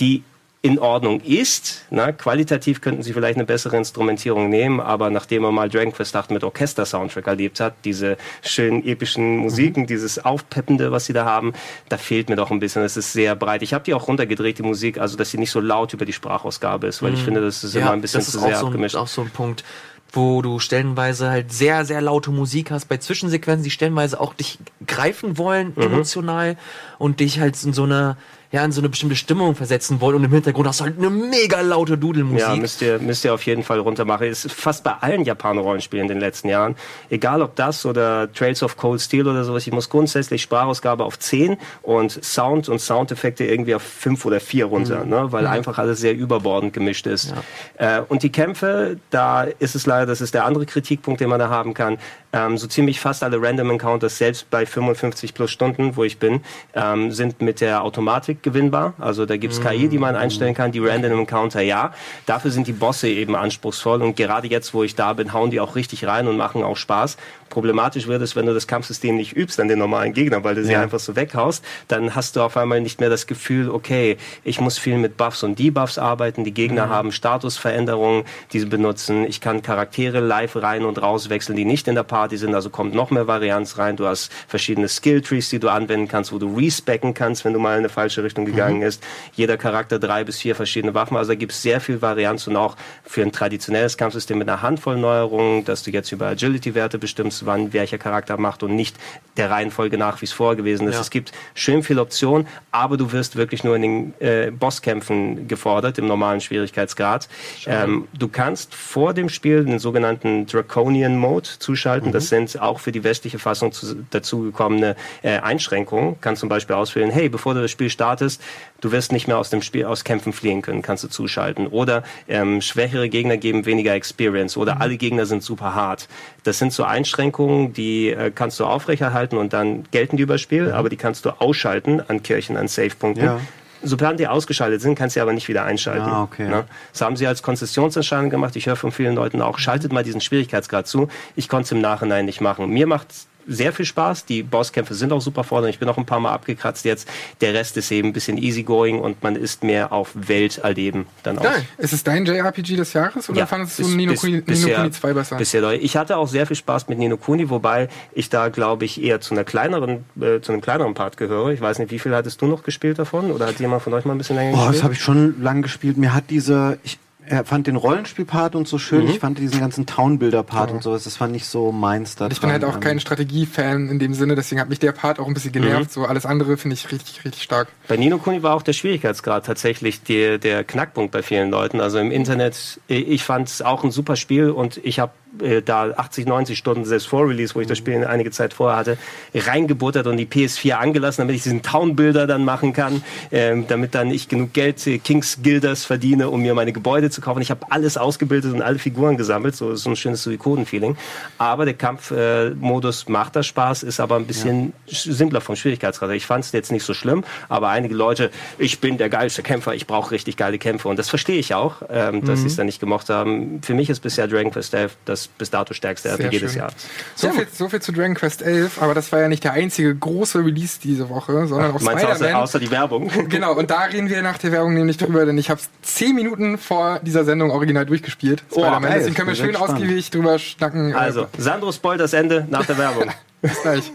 die in Ordnung ist. Na, qualitativ könnten sie vielleicht eine bessere Instrumentierung nehmen, aber nachdem man mal Dragon Quest 8 mit Orchester-Soundtrack erlebt hat, diese schönen epischen Musiken, mhm. dieses Aufpeppende, was sie da haben, da fehlt mir doch ein bisschen. Es ist sehr breit. Ich habe die auch runtergedreht, die Musik, also dass sie nicht so laut über die Sprachausgabe ist, weil mhm. ich finde, das ist ja, immer ein bisschen zu sehr so abgemischt. Das ist auch so ein Punkt wo du stellenweise halt sehr, sehr laute Musik hast, bei Zwischensequenzen, die stellenweise auch dich greifen wollen, mhm. emotional, und dich halt in so einer ja, in so eine bestimmte Stimmung versetzen wollen und im Hintergrund hast du halt eine mega laute Dudelmusik. Ja, müsst ihr, müsst ihr auf jeden Fall runtermachen. Ist fast bei allen Japaner-Rollenspielen in den letzten Jahren. Egal ob das oder Trails of Cold Steel oder sowas. Ich muss grundsätzlich Sprachausgabe auf 10 und Sound und Soundeffekte irgendwie auf 5 oder 4 runter, mhm. ne? weil mhm. einfach alles sehr überbordend gemischt ist. Ja. Äh, und die Kämpfe, da ist es leider, das ist der andere Kritikpunkt, den man da haben kann, ähm, so ziemlich fast alle Random Encounters, selbst bei 55 plus Stunden, wo ich bin, ähm, sind mit der Automatik gewinnbar. Also da gibt's KI, die man einstellen kann, die Random Encounter ja. Dafür sind die Bosse eben anspruchsvoll und gerade jetzt, wo ich da bin, hauen die auch richtig rein und machen auch Spaß. Problematisch wird es, wenn du das Kampfsystem nicht übst an den normalen Gegnern, weil du sie ja. einfach so weghaust, dann hast du auf einmal nicht mehr das Gefühl, okay, ich muss viel mit Buffs und Debuffs arbeiten, die Gegner mhm. haben Statusveränderungen, die sie benutzen, ich kann Charaktere live rein und raus wechseln, die nicht in der Party sind, also kommt noch mehr Varianz rein, du hast verschiedene Skill-Trees, die du anwenden kannst, wo du respecken kannst, wenn du mal in eine falsche Richtung gegangen mhm. ist. Jeder Charakter drei bis vier verschiedene Waffen, also da gibt es sehr viel Varianz und auch für ein traditionelles Kampfsystem mit einer Handvoll Neuerungen, dass du jetzt über Agility-Werte bestimmst, ist, wann welcher Charakter macht und nicht der Reihenfolge nach, wie es vorher gewesen ist. Ja. Es gibt schön viele Optionen, aber du wirst wirklich nur in den äh, Bosskämpfen gefordert, im normalen Schwierigkeitsgrad. Ähm, du kannst vor dem Spiel den sogenannten Draconian Mode zuschalten. Mhm. Das sind auch für die westliche Fassung zu, dazugekommene äh, Einschränkungen. Kannst zum Beispiel auswählen, hey, bevor du das Spiel startest, du wirst nicht mehr aus dem Spiel aus Kämpfen fliehen können, kannst du zuschalten. Oder ähm, schwächere Gegner geben weniger Experience oder mhm. alle Gegner sind super hart. Das sind so Einschränkungen, die äh, kannst du aufrechterhalten und dann gelten die über Spiel, mhm. aber die kannst du ausschalten an Kirchen, an Safe-Punkten. Ja. Sobald die ausgeschaltet sind, kannst du sie aber nicht wieder einschalten. Ah, okay. Ne? Das haben sie als Konzessionsentscheidung gemacht. Ich höre von vielen Leuten auch, schaltet mal diesen Schwierigkeitsgrad zu. Ich konnte es im Nachhinein nicht machen. Mir macht sehr viel Spaß. Die Bosskämpfe sind auch super fordernd. Ich bin auch ein paar Mal abgekratzt jetzt. Der Rest ist eben ein bisschen easygoing und man ist mehr auf Welt erleben dann auch. Geil. Ist es dein JRPG des Jahres oder ja, fandest du Nino, bis, Kuni, bisher, Nino Kuni 2 besser? Bisher, ich hatte auch sehr viel Spaß mit Nino Kuni, wobei ich da glaube ich eher zu einer kleineren, äh, zu einem kleineren Part gehöre. Ich weiß nicht, wie viel hattest du noch gespielt davon oder hat jemand von euch mal ein bisschen länger gespielt? Oh, das habe ich schon lang gespielt. Mir hat diese, ich, er fand den Rollenspielpart und so schön. Mhm. Ich fand diesen ganzen Townbuilder-Part ja. und sowas, das fand ich so meins da. Ich bin halt auch kein Strategie-Fan in dem Sinne, deswegen hat mich der Part auch ein bisschen genervt. Mhm. So alles andere finde ich richtig, richtig stark. Bei Nino Kuni war auch der Schwierigkeitsgrad tatsächlich der, der Knackpunkt bei vielen Leuten. Also im Internet, ich fand es auch ein super Spiel und ich habe äh, da 80, 90 Stunden selbst vor Release, wo ich das Spiel einige Zeit vorher hatte, reingebuttert und die PS4 angelassen, damit ich diesen Town-Builder dann machen kann, ähm, damit dann ich genug Geld äh, Kings Guilders verdiene, um mir meine Gebäude zu kaufen. Ich habe alles ausgebildet und alle Figuren gesammelt, so so ein schönes Suikoden-Feeling. Aber der Kampfmodus äh, macht da Spaß, ist aber ein bisschen ja. simpler vom Schwierigkeitsgrad. Ich fand es jetzt nicht so schlimm, aber einige Leute, ich bin der geilste Kämpfer, ich brauche richtig geile Kämpfe und das verstehe ich auch, ähm, dass mhm. sie es dann nicht gemocht haben. Für mich ist bisher Dragon Quest 11 das das bis dato stärkste RPG des Jahres. So viel, so viel zu Dragon Quest 11, aber das war ja nicht der einzige große Release diese Woche, sondern Ach, auch Spider-Man. Außer, außer die Werbung. Genau, und da reden wir nach der Werbung nämlich drüber, denn ich habe zehn Minuten vor dieser Sendung original durchgespielt. Oh, Spider-Man. Deswegen können wir schön ausgiebig drüber schnacken. Also, Sandro spoilt das Ende nach der Werbung. bis gleich.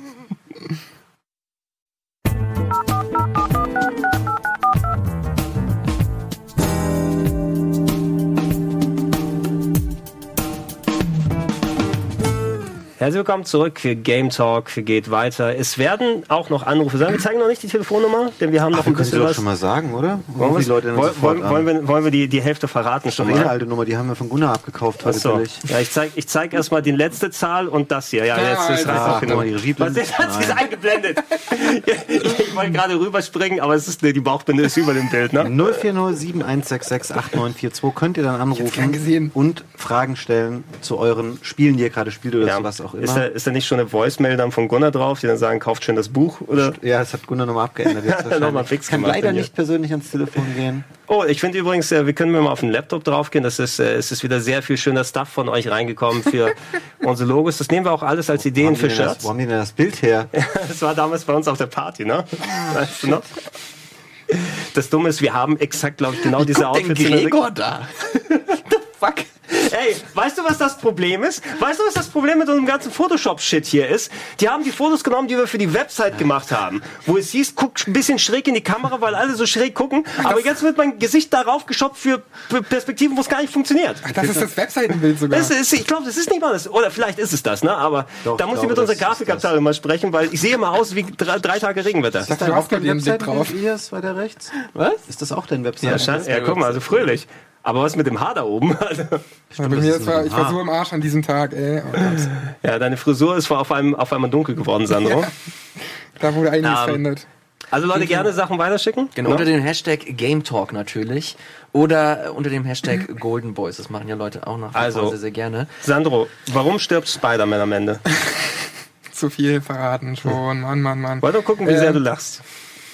Herzlich willkommen zurück. Game Talk geht weiter. Es werden auch noch Anrufe sein. Wir zeigen noch nicht die Telefonnummer, denn wir haben noch Ach, ein bisschen was. schon mal sagen, oder? Wollen, die Leute wollen, wollen, wollen, wir, wollen wir die, die Hälfte verraten schon mal? eine alte Nummer, die haben wir von Gunnar abgekauft heute. So. Ja, ich zeige ich zeig erstmal die letzte Zahl und das hier. Ja, jetzt ist ah, genau. die Was ist, hat sich eingeblendet? ich wollte gerade rüberspringen, aber es ist nee, die Bauchbinde ist über dem Bild, ne? 040 8942 könnt ihr dann anrufen und Fragen stellen zu euren Spielen, die ihr gerade spielt oder ja. zu was auch immer. Ist da, ist da nicht schon eine Voicemail dann von Gunnar drauf, die dann sagen, kauft schön das Buch? Oder? Ja, das hat Gunnar nochmal abgeändert. Jetzt nochmal fix Kann leider nicht persönlich ans Telefon gehen. Oh, ich finde übrigens, äh, wir können mal auf den Laptop draufgehen. Das ist, äh, es ist wieder sehr viel schöner Stuff von euch reingekommen für unsere Logos. Das nehmen wir auch alles als Ideen für Shirts. wo haben die denn das Bild her? das war damals bei uns auf der Party, ne? Weißt du noch? Das Dumme ist, wir haben exakt, glaube ich, genau Wie diese Outfits. Gregor da. The fuck? Ey, weißt du, was das Problem ist? Weißt du, was das Problem mit unserem ganzen Photoshop-Shit hier ist? Die haben die Fotos genommen, die wir für die Website gemacht haben. Wo es hieß, guck ein bisschen schräg in die Kamera, weil alle so schräg gucken. Aber jetzt wird mein Gesicht darauf geschoppt für Perspektiven, wo es gar nicht funktioniert. Das ist das Webseitenbild sogar. Das ist, ich glaube, das ist nicht mal das. Oder vielleicht ist es das, ne? Aber Doch, da muss ich, mit unserer Grafikabteilung mal sprechen, weil ich sehe mal aus wie drei, drei Tage Regenwetter. Ist das dein Webseiten drauf? Elias weiter rechts? Was? Ist das auch dein Website? Ja, ja, guck mal, also fröhlich. Aber was mit dem Haar da oben? Also, bei mir war, ich war so im Arsch an diesem Tag, ey. Oh ja, deine Frisur ist auf einmal, auf einmal dunkel geworden, Sandro. Ja, da wurde einiges um, ähm, verändert. Also Leute, gerne Sachen weiterschicken. Genau, unter dem Hashtag Game Talk natürlich. Oder unter dem Hashtag Golden Boys. Das machen ja Leute auch noch also, sehr, sehr gerne. Sandro, warum stirbt Spider-Man am Ende? Zu viel verraten schon. Mann, Mann, Mann. Wollen wir gucken, wie äh, sehr du lachst?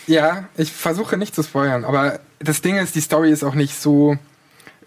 Ja, ich versuche nicht zu spoilern. Aber das Ding ist, die Story ist auch nicht so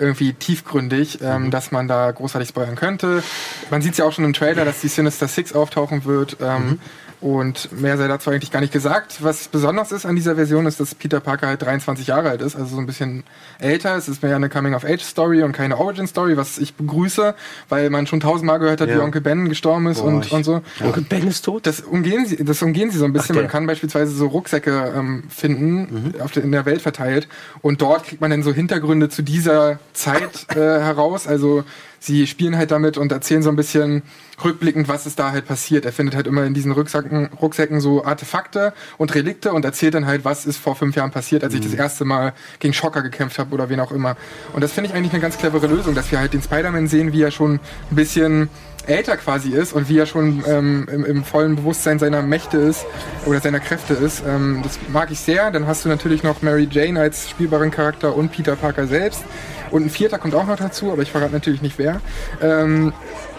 irgendwie tiefgründig, ähm, mhm. dass man da großartig spoilern könnte. Man sieht ja auch schon im Trailer, dass die Sinister Six auftauchen wird. Ähm, mhm. Und mehr sei dazu eigentlich gar nicht gesagt. Was besonders ist an dieser Version, ist, dass Peter Parker halt 23 Jahre alt ist, also so ein bisschen älter. Es ist mehr eine Coming-of-Age-Story und keine Origin-Story, was ich begrüße, weil man schon tausendmal gehört hat, ja. wie Onkel Ben gestorben ist Boah, und, und so. Onkel Ben ist tot? Das umgehen sie, das umgehen sie so ein bisschen. Ach, man kann beispielsweise so Rucksäcke ähm, finden, mhm. auf der, in der Welt verteilt. Und dort kriegt man dann so Hintergründe zu dieser Zeit äh, heraus. Also sie spielen halt damit und erzählen so ein bisschen rückblickend, was ist da halt passiert. Er findet halt immer in diesen Rucksäcken, Rucksäcken so Artefakte und Relikte und erzählt dann halt, was ist vor fünf Jahren passiert, als mhm. ich das erste Mal gegen Schocker gekämpft habe oder wen auch immer. Und das finde ich eigentlich eine ganz clevere Lösung, dass wir halt den Spider-Man sehen, wie er schon ein bisschen älter quasi ist und wie er schon ähm, im, im, vollen Bewusstsein seiner Mächte ist oder seiner Kräfte ist. Ähm, das mag ich sehr. Dann hast du natürlich noch Mary Jane als spielbaren Charakter und Peter Parker selbst. Und ein vierter kommt auch noch dazu, aber ich verrate natürlich nicht wer. Ähm,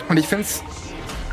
und ich finde es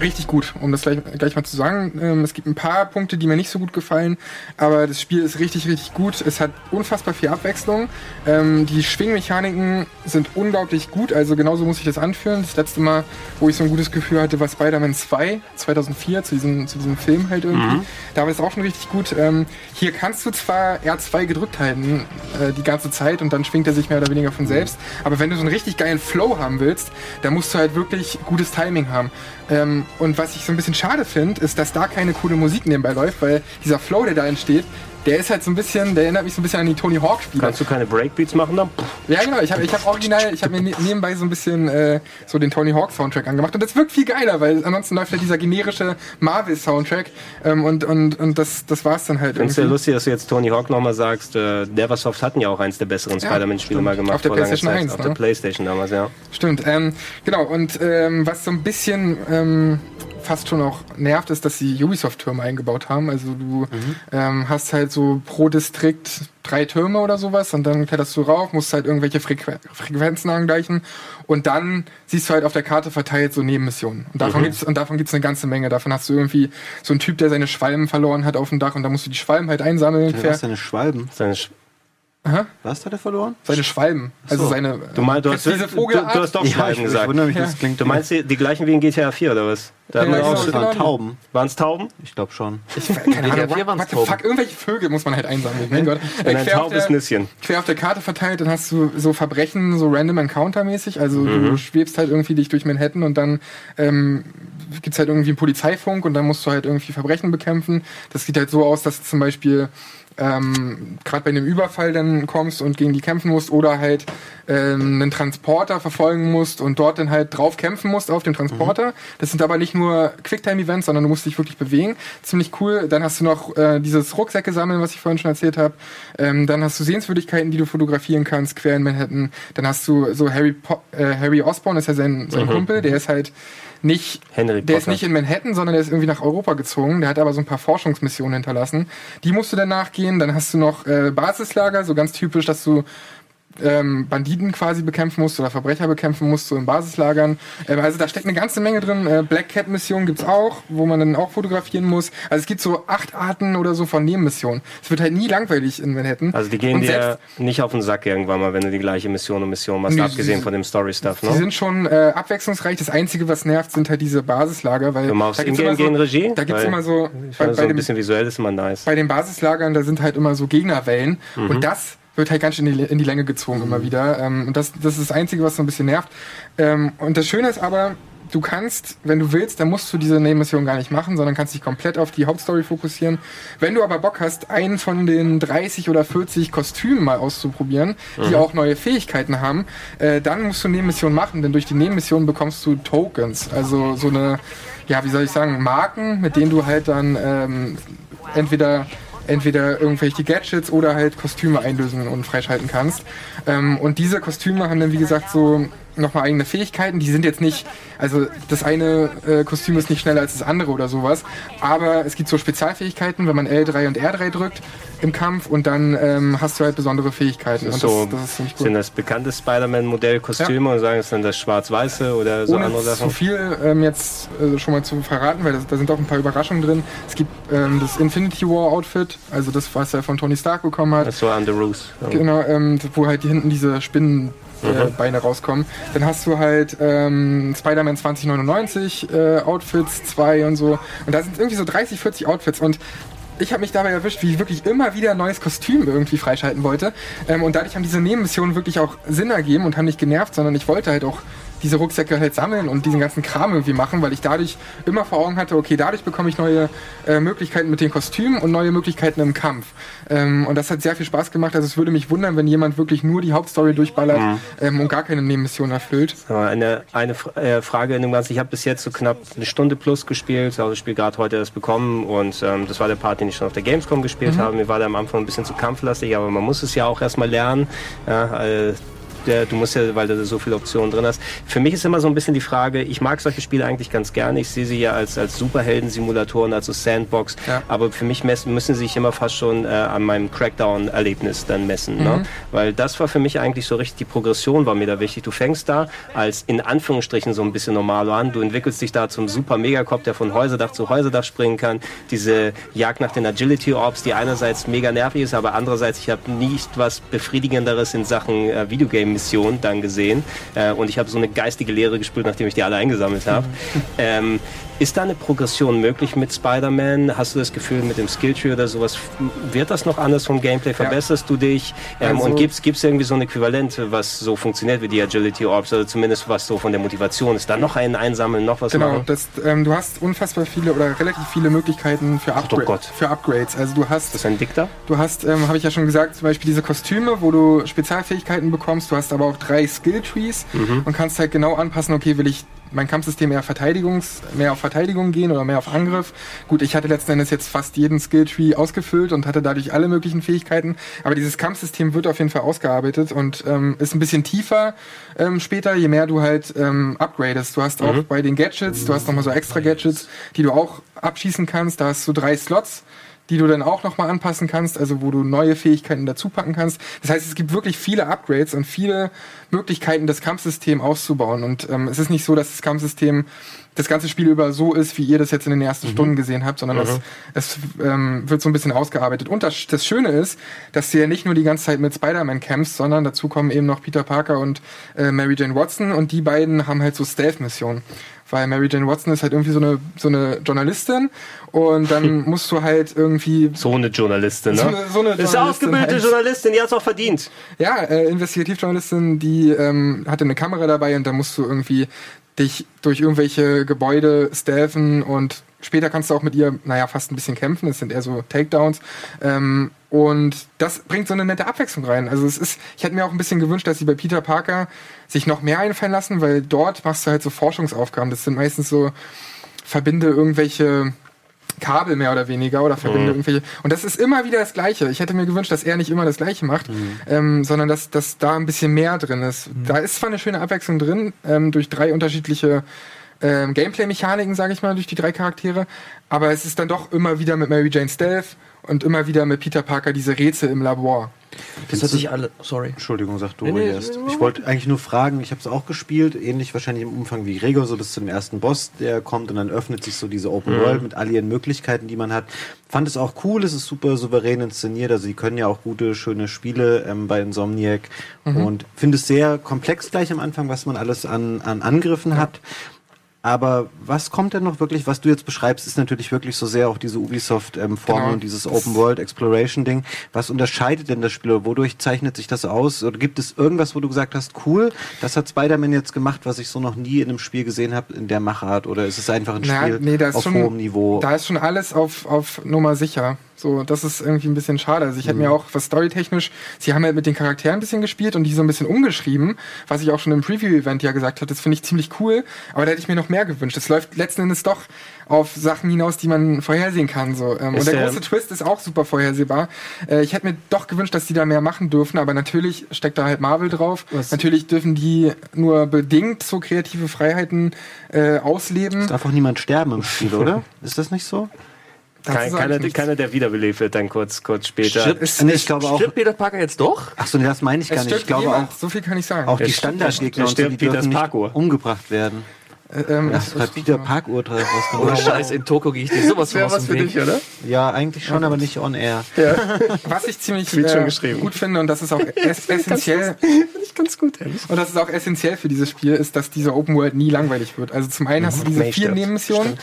richtig gut, um das gleich, gleich mal zu sagen. Ähm, es gibt ein paar Punkte, die mir nicht so gut gefallen, aber das Spiel ist richtig, richtig gut. Es hat unfassbar viel Abwechslung. Ähm, die Schwingmechaniken sind unglaublich gut, also genauso muss ich das anführen. Das letzte Mal, wo ich so ein gutes Gefühl hatte, war Spider-Man 2, 2004, zu diesem, zu diesem Film halt irgendwie. Mhm. Da war es auch schon richtig gut. Ähm, hier kannst du zwar R2 gedrückt halten äh, die ganze Zeit und dann schwingt er sich mehr oder weniger von selbst, aber wenn du so einen richtig geilen Flow haben willst, dann musst du halt wirklich gutes Timing haben. Ähm, und was ich so ein bisschen schade finde, ist, dass da keine coole Musik nebenbei läuft, weil dieser Flow, der da entsteht, der ist halt so ein bisschen, der erinnert mich so ein bisschen an die Tony Hawk Spiele. Kannst du keine Breakbeats machen dann? Ja, genau. Ich habe ich hab original, ich habe mir ne-, nebenbei so ein bisschen äh, so den Tony Hawk Soundtrack angemacht und das wirkt viel geiler, weil ansonsten läuft ja dieser generische Marvel Soundtrack ähm, und und und das das war's dann halt. Findest du ja lustig, dass du jetzt Tony Hawk nochmal sagst? Äh, Neversoft hatten ja auch eins der besseren ja, Spider-Man-Spiele mal gemacht. Auf der PlayStation 1. Auf ne? der PlayStation damals, ja. Stimmt. Ähm, genau. Und ähm, was so ein bisschen ähm, fast schon auch nervt, ist, dass sie Ubisoft-Türme eingebaut haben. Also du mhm. ähm, hast halt so pro Distrikt drei Türme oder sowas und dann kletterst du rauf, musst halt irgendwelche Frequ Frequenzen angleichen und dann siehst du halt auf der Karte verteilt so Nebenmissionen. Und davon mhm. gibt's und davon gibt's eine ganze Menge. Davon hast du irgendwie so einen Typ, der seine Schwalben verloren hat auf dem Dach und da musst du die Schwalben halt einsammeln. Ja, was seine Schwalben? Seine Sch Aha. Was hat er verloren? Seine Schwalben. Also so. seine. Du, meinst, du, hast, diese Vogelart? Du, du hast doch Schwalben ja, gesagt. Mich, ja. das klingt du meinst die, die gleichen wie in GTA 4 oder was? Da ja, genau, das waren Tauben. Waren es Tauben? Ich glaube schon. Ich, keine Ahnung, what, what the fuck, irgendwelche Vögel muss man halt einsammeln. Mein Gott. Äh, ein taubes Nüsschen. Quer auf der Karte verteilt, dann hast du so Verbrechen, so random Encounter-mäßig. Also mhm. du schwebst halt irgendwie dich durch Manhattan und dann ähm, gibt's halt irgendwie einen Polizeifunk und dann musst du halt irgendwie Verbrechen bekämpfen. Das sieht halt so aus, dass zum Beispiel ähm, gerade bei einem Überfall dann kommst und gegen die kämpfen musst oder halt ähm, einen Transporter verfolgen musst und dort dann halt drauf kämpfen musst auf dem Transporter. Mhm. Das sind aber nicht nur Quicktime-Events, sondern du musst dich wirklich bewegen. Ziemlich cool. Dann hast du noch äh, dieses Rucksäcke sammeln, was ich vorhin schon erzählt habe. Ähm, dann hast du Sehenswürdigkeiten, die du fotografieren kannst, quer in Manhattan. Dann hast du so Harry, po äh, Harry Osborn ist ja sein, sein mhm. Kumpel, der ist halt nicht, Henry der ist nicht in Manhattan, sondern der ist irgendwie nach Europa gezogen. Der hat aber so ein paar Forschungsmissionen hinterlassen. Die musst du dann nachgehen. Dann hast du noch äh, Basislager, so ganz typisch, dass du ähm, Banditen quasi bekämpfen musst oder Verbrecher bekämpfen musst, so in Basislagern. Äh, also da steckt eine ganze Menge drin. Äh, Black Cat Mission gibt's auch, wo man dann auch fotografieren muss. Also es gibt so acht Arten oder so von Nebenmissionen. Es wird halt nie langweilig in Manhattan. Also die gehen und dir nicht auf den Sack irgendwann mal, wenn du die gleiche Mission und Mission machst, nee, abgesehen von dem Story-Stuff, ne? Die sind schon äh, abwechslungsreich. Das Einzige, was nervt, sind halt diese Basislager, weil du machst da gibt's immer so, Regie? Da gibt's immer so, bei, bei so ein dem, bisschen visuell ist immer nice. Bei den Basislagern, da sind halt immer so Gegnerwellen mhm. und das wird halt ganz schön in die, in die Länge gezogen mhm. immer wieder. Ähm, und das, das ist das Einzige, was so ein bisschen nervt. Ähm, und das Schöne ist aber, du kannst, wenn du willst, dann musst du diese Nebenmission gar nicht machen, sondern kannst dich komplett auf die Hauptstory fokussieren. Wenn du aber Bock hast, einen von den 30 oder 40 Kostümen mal auszuprobieren, mhm. die auch neue Fähigkeiten haben, äh, dann musst du Nebenmissionen machen, denn durch die Nebenmission bekommst du Tokens, also so eine, ja, wie soll ich sagen, Marken, mit denen du halt dann ähm, entweder entweder irgendwelche Gadgets oder halt Kostüme einlösen und freischalten kannst. Ähm, und diese Kostüme haben dann, wie gesagt, so nochmal eigene Fähigkeiten. Die sind jetzt nicht, also das eine äh, Kostüm ist nicht schneller als das andere oder sowas, aber es gibt so Spezialfähigkeiten, wenn man L3 und R3 drückt im Kampf und dann ähm, hast du halt besondere Fähigkeiten. Das so, das, das ist ziemlich cool. Sind das bekannte Spider-Man-Modell-Kostüme ja. und sagen, es dann das schwarz-weiße oder so Ohne andere Sachen? zu viel ähm, jetzt äh, schon mal zu verraten, weil das, da sind auch ein paar Überraschungen drin. Es gibt ähm, das Infinity War Outfit, also das, was er von Tony Stark bekommen hat. Das so Under Ruse. Genau, ähm, wo halt hier hinten diese Spinnen äh, mhm. Beine rauskommen. Dann hast du halt ähm, Spider-Man 2099 äh, Outfits, zwei und so. Und da sind irgendwie so 30, 40 Outfits und ich habe mich dabei erwischt, wie ich wirklich immer wieder ein neues Kostüm irgendwie freischalten wollte. Ähm, und dadurch haben diese Nebenmissionen wirklich auch Sinn ergeben und haben nicht genervt, sondern ich wollte halt auch diese Rucksäcke halt sammeln und diesen ganzen Kram irgendwie machen, weil ich dadurch immer vor Augen hatte, okay, dadurch bekomme ich neue äh, Möglichkeiten mit den Kostümen und neue Möglichkeiten im Kampf. Ähm, und das hat sehr viel Spaß gemacht. Also es würde mich wundern, wenn jemand wirklich nur die Hauptstory durchballert mhm. ähm, und gar keine Nebenmission erfüllt. Eine, eine äh, Frage in dem Ganzen. Ich habe bis jetzt so knapp eine Stunde plus gespielt. Also ich spiele gerade heute das bekommen und ähm, das war der Part, den ich schon auf der Gamescom gespielt mhm. habe. Mir war da am Anfang ein bisschen zu kampflastig, aber man muss es ja auch erstmal lernen. Ja, äh, der, du musst ja, weil du so viele Optionen drin hast. Für mich ist immer so ein bisschen die Frage, ich mag solche Spiele eigentlich ganz gerne. Ich sehe sie ja als, als Superhelden-Simulatoren, also Sandbox. Ja. Aber für mich messen, müssen sie sich immer fast schon äh, an meinem Crackdown-Erlebnis dann messen. Ne? Mhm. Ne? Weil das war für mich eigentlich so richtig, die Progression war mir da wichtig. Du fängst da als in Anführungsstrichen so ein bisschen normal an. Du entwickelst dich da zum super Megacop, der von Häuserdach zu Häuserdach springen kann. Diese Jagd nach den Agility-Orbs, die einerseits mega nervig ist, aber andererseits, ich habe nicht was Befriedigenderes in Sachen äh, Videogame Mission dann gesehen äh, und ich habe so eine geistige Lehre gespürt, nachdem ich die alle eingesammelt habe. Mhm. Ähm, ist da eine Progression möglich mit Spider-Man? Hast du das Gefühl, mit dem Skilltree oder sowas, wird das noch anders vom Gameplay? Verbesserst ja. du dich? Ähm, also, und gibt es irgendwie so ein Äquivalent, was so funktioniert wie die Agility Orbs, oder zumindest was so von der Motivation ist? Da noch einen einsammeln, noch was genau? Genau, ähm, du hast unfassbar viele oder relativ viele Möglichkeiten für, Upgra oh für Upgrades. Also du hast... Das ist ein Dikter? Du hast, ähm, habe ich ja schon gesagt, zum Beispiel diese Kostüme, wo du Spezialfähigkeiten bekommst. Du hast aber auch drei Skilltrees mhm. und kannst halt genau anpassen, okay, will ich mein Kampfsystem eher Verteidigungs, mehr auf Verteidigung gehen oder mehr auf Angriff. Gut, ich hatte letzten Endes jetzt fast jeden Skilltree ausgefüllt und hatte dadurch alle möglichen Fähigkeiten. Aber dieses Kampfsystem wird auf jeden Fall ausgearbeitet und ähm, ist ein bisschen tiefer ähm, später, je mehr du halt ähm, upgradest. Du hast auch mhm. bei den Gadgets, du hast nochmal so extra Gadgets, die du auch abschießen kannst. Da hast du drei Slots die du dann auch nochmal anpassen kannst, also wo du neue Fähigkeiten dazu packen kannst. Das heißt, es gibt wirklich viele Upgrades und viele Möglichkeiten, das Kampfsystem auszubauen. Und ähm, es ist nicht so, dass das Kampfsystem das ganze Spiel über so ist, wie ihr das jetzt in den ersten mhm. Stunden gesehen habt, sondern mhm. das, es ähm, wird so ein bisschen ausgearbeitet. Und das, das Schöne ist, dass du ja nicht nur die ganze Zeit mit Spider-Man kämpfst, sondern dazu kommen eben noch Peter Parker und äh, Mary Jane Watson und die beiden haben halt so Stealth-Missionen weil Mary Jane Watson ist halt irgendwie so eine so eine Journalistin und dann musst du halt irgendwie so eine Journalistin, ne? So eine, so eine ist eine ausgebildete halt. Journalistin, die hat's auch verdient. Ja, äh, Investigativjournalistin, die ähm, hatte eine Kamera dabei und da musst du irgendwie dich durch irgendwelche Gebäude stealthen und später kannst du auch mit ihr, naja, fast ein bisschen kämpfen. Das sind eher so Takedowns. Ähm, und das bringt so eine nette Abwechslung rein. Also es ist, ich hätte mir auch ein bisschen gewünscht, dass sie bei Peter Parker sich noch mehr einfallen lassen, weil dort machst du halt so Forschungsaufgaben. Das sind meistens so, verbinde irgendwelche Kabel mehr oder weniger oder verbinde mhm. irgendwelche. Und das ist immer wieder das Gleiche. Ich hätte mir gewünscht, dass er nicht immer das Gleiche macht, mhm. ähm, sondern dass, dass da ein bisschen mehr drin ist. Mhm. Da ist zwar eine schöne Abwechslung drin, ähm, durch drei unterschiedliche ähm, Gameplay-Mechaniken, sage ich mal, durch die drei Charaktere, aber es ist dann doch immer wieder mit Mary Jane Stealth und immer wieder mit Peter Parker diese Rätsel im Labor. Das hat sich alle. Sorry. Entschuldigung, sag du nee, erst. Ich wollte eigentlich nur fragen, ich habe es auch gespielt, ähnlich wahrscheinlich im Umfang wie Gregor, so bis zum ersten Boss, der kommt und dann öffnet sich so diese Open mhm. World mit all ihren Möglichkeiten, die man hat. Fand es auch cool, es ist super souverän inszeniert, also sie können ja auch gute, schöne Spiele ähm, bei Insomniac mhm. und finde es sehr komplex gleich am Anfang, was man alles an, an Angriffen ja. hat. Aber was kommt denn noch wirklich, was du jetzt beschreibst, ist natürlich wirklich so sehr auch diese Ubisoft-Formel genau. und dieses Open-World-Exploration-Ding. Was unterscheidet denn das Spiel? Wodurch zeichnet sich das aus? Oder gibt es irgendwas, wo du gesagt hast, cool, das hat Spider-Man jetzt gemacht, was ich so noch nie in einem Spiel gesehen habe, in der Machart? Oder ist es einfach ein Spiel nee, auf schon, hohem Niveau? Da ist schon alles auf, auf Nummer sicher. So, das ist irgendwie ein bisschen schade. Also ich hätte mhm. mir auch was storytechnisch, sie haben ja mit den Charakteren ein bisschen gespielt und die so ein bisschen umgeschrieben, was ich auch schon im Preview-Event ja gesagt habe, das finde ich ziemlich cool, aber da hätte ich mir noch mehr gewünscht. Es läuft letzten Endes doch auf Sachen hinaus, die man vorhersehen kann. So. Ähm, und der, der große Twist ist auch super vorhersehbar. Äh, ich hätte mir doch gewünscht, dass die da mehr machen dürfen, aber natürlich steckt da halt Marvel drauf. Was? Natürlich dürfen die nur bedingt so kreative Freiheiten äh, ausleben. Es darf auch niemand sterben im Spiel, oder? Ist das nicht so? Kein, keiner, keiner, der wiederbelebt wird, dann kurz, kurz später. Stirbt, nee, ich glaube auch, stirbt Peter Parker jetzt doch? Ach so, das meine ich gar nicht. Ich glaube auch, so viel kann ich sagen. Auch die Standardgegner und so, die dürfen nicht umgebracht werden. Äh, ähm, das ist Peter Park Urteil rausgenommen. Oh Scheiß, in Toko gehe ich dir sowas von was für dich, oder? Ja, eigentlich schon, aber nicht on air. Ja. Was ich ziemlich äh, gut finde und das ist auch ess essentiell. Finde ich ganz gut, ehrlich. Und das ist auch essentiell für dieses Spiel, ist, dass diese Open World nie langweilig wird. Also zum einen hast du diese nee, vier Nebenmissionen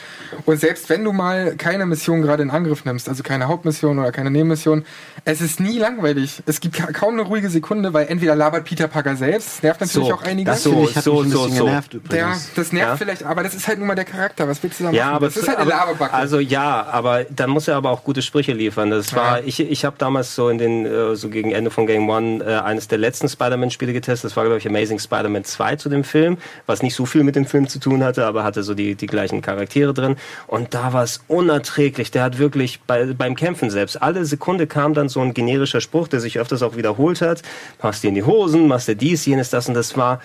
und selbst wenn du mal keine Mission gerade in Angriff nimmst, also keine Hauptmission oder keine Nebenmission, es ist nie langweilig. Es gibt kaum eine ruhige Sekunde, weil entweder labert Peter Parker selbst, das nervt natürlich so, auch einige. Das so, ich so, so, so. genervt übrigens. Ja, das nervt ja? Vielleicht, aber das ist halt nun mal der Charakter. Was willst du da machen? Ja, aber das ist halt eine Laberbacke. Also ja, aber dann muss er aber auch gute Sprüche liefern. Das war, ja. ich, ich habe damals so in den, äh, so gegen Ende von Game One äh, eines der letzten Spider-Man-Spiele getestet. Das war, glaube ich, Amazing Spider-Man 2 zu dem Film, was nicht so viel mit dem Film zu tun hatte, aber hatte so die, die gleichen Charaktere drin. Und da war es unerträglich. Der hat wirklich bei, beim Kämpfen selbst, alle Sekunde kam dann so ein generischer Spruch, der sich öfters auch wiederholt hat. Machst dir in die Hosen, machst dir dies, jenes, das und das war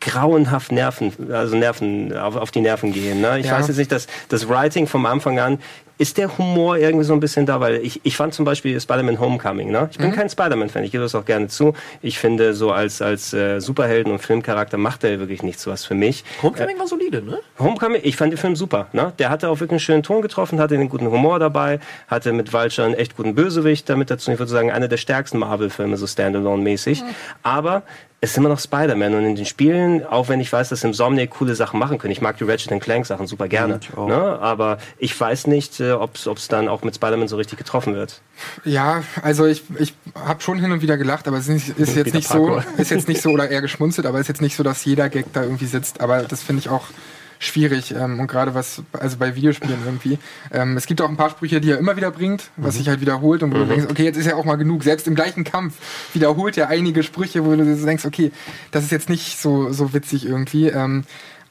grauenhaft Nerven, also Nerven, auf, auf die Nerven gehen. Ne? Ich ja. weiß jetzt nicht, dass das Writing vom Anfang an ist der Humor irgendwie so ein bisschen da, weil ich, ich fand zum Beispiel Spider-Man Homecoming, ne? Ich bin mhm. kein Spider-Man-Fan, ich gebe das auch gerne zu. Ich finde, so als, als äh, Superhelden und Filmcharakter macht er wirklich nichts was für mich. Homecoming äh, war solide, ne? Homecoming, ich fand den Film super, ne? Der hatte auch wirklich einen schönen Ton getroffen, hatte einen guten Humor dabei, hatte mit Vulture einen echt guten Bösewicht damit dazu. Ich würde sagen, einer der stärksten Marvel-Filme, so Standalone-mäßig. Mhm. Aber es ist immer noch Spider-Man und in den Spielen, auch wenn ich weiß, dass Insomniac coole Sachen machen können, ich mag die Ratchet Clank Sachen super gerne, mhm, ne? aber ich weiß nicht, äh, ob es dann auch mit Spider-Man so richtig getroffen wird. Ja, also ich, ich habe schon hin und wieder gelacht, aber es ist, ist jetzt nicht so, ist jetzt nicht so oder eher geschmunzelt, aber es ist jetzt nicht so, dass jeder Gag da irgendwie sitzt, aber das finde ich auch schwierig ähm, und gerade was, also bei Videospielen irgendwie. Ähm, es gibt auch ein paar Sprüche, die er immer wieder bringt, was mhm. sich halt wiederholt und wo mhm. du denkst, okay, jetzt ist ja auch mal genug. Selbst im gleichen Kampf wiederholt er einige Sprüche, wo du denkst, okay, das ist jetzt nicht so, so witzig irgendwie. Ähm,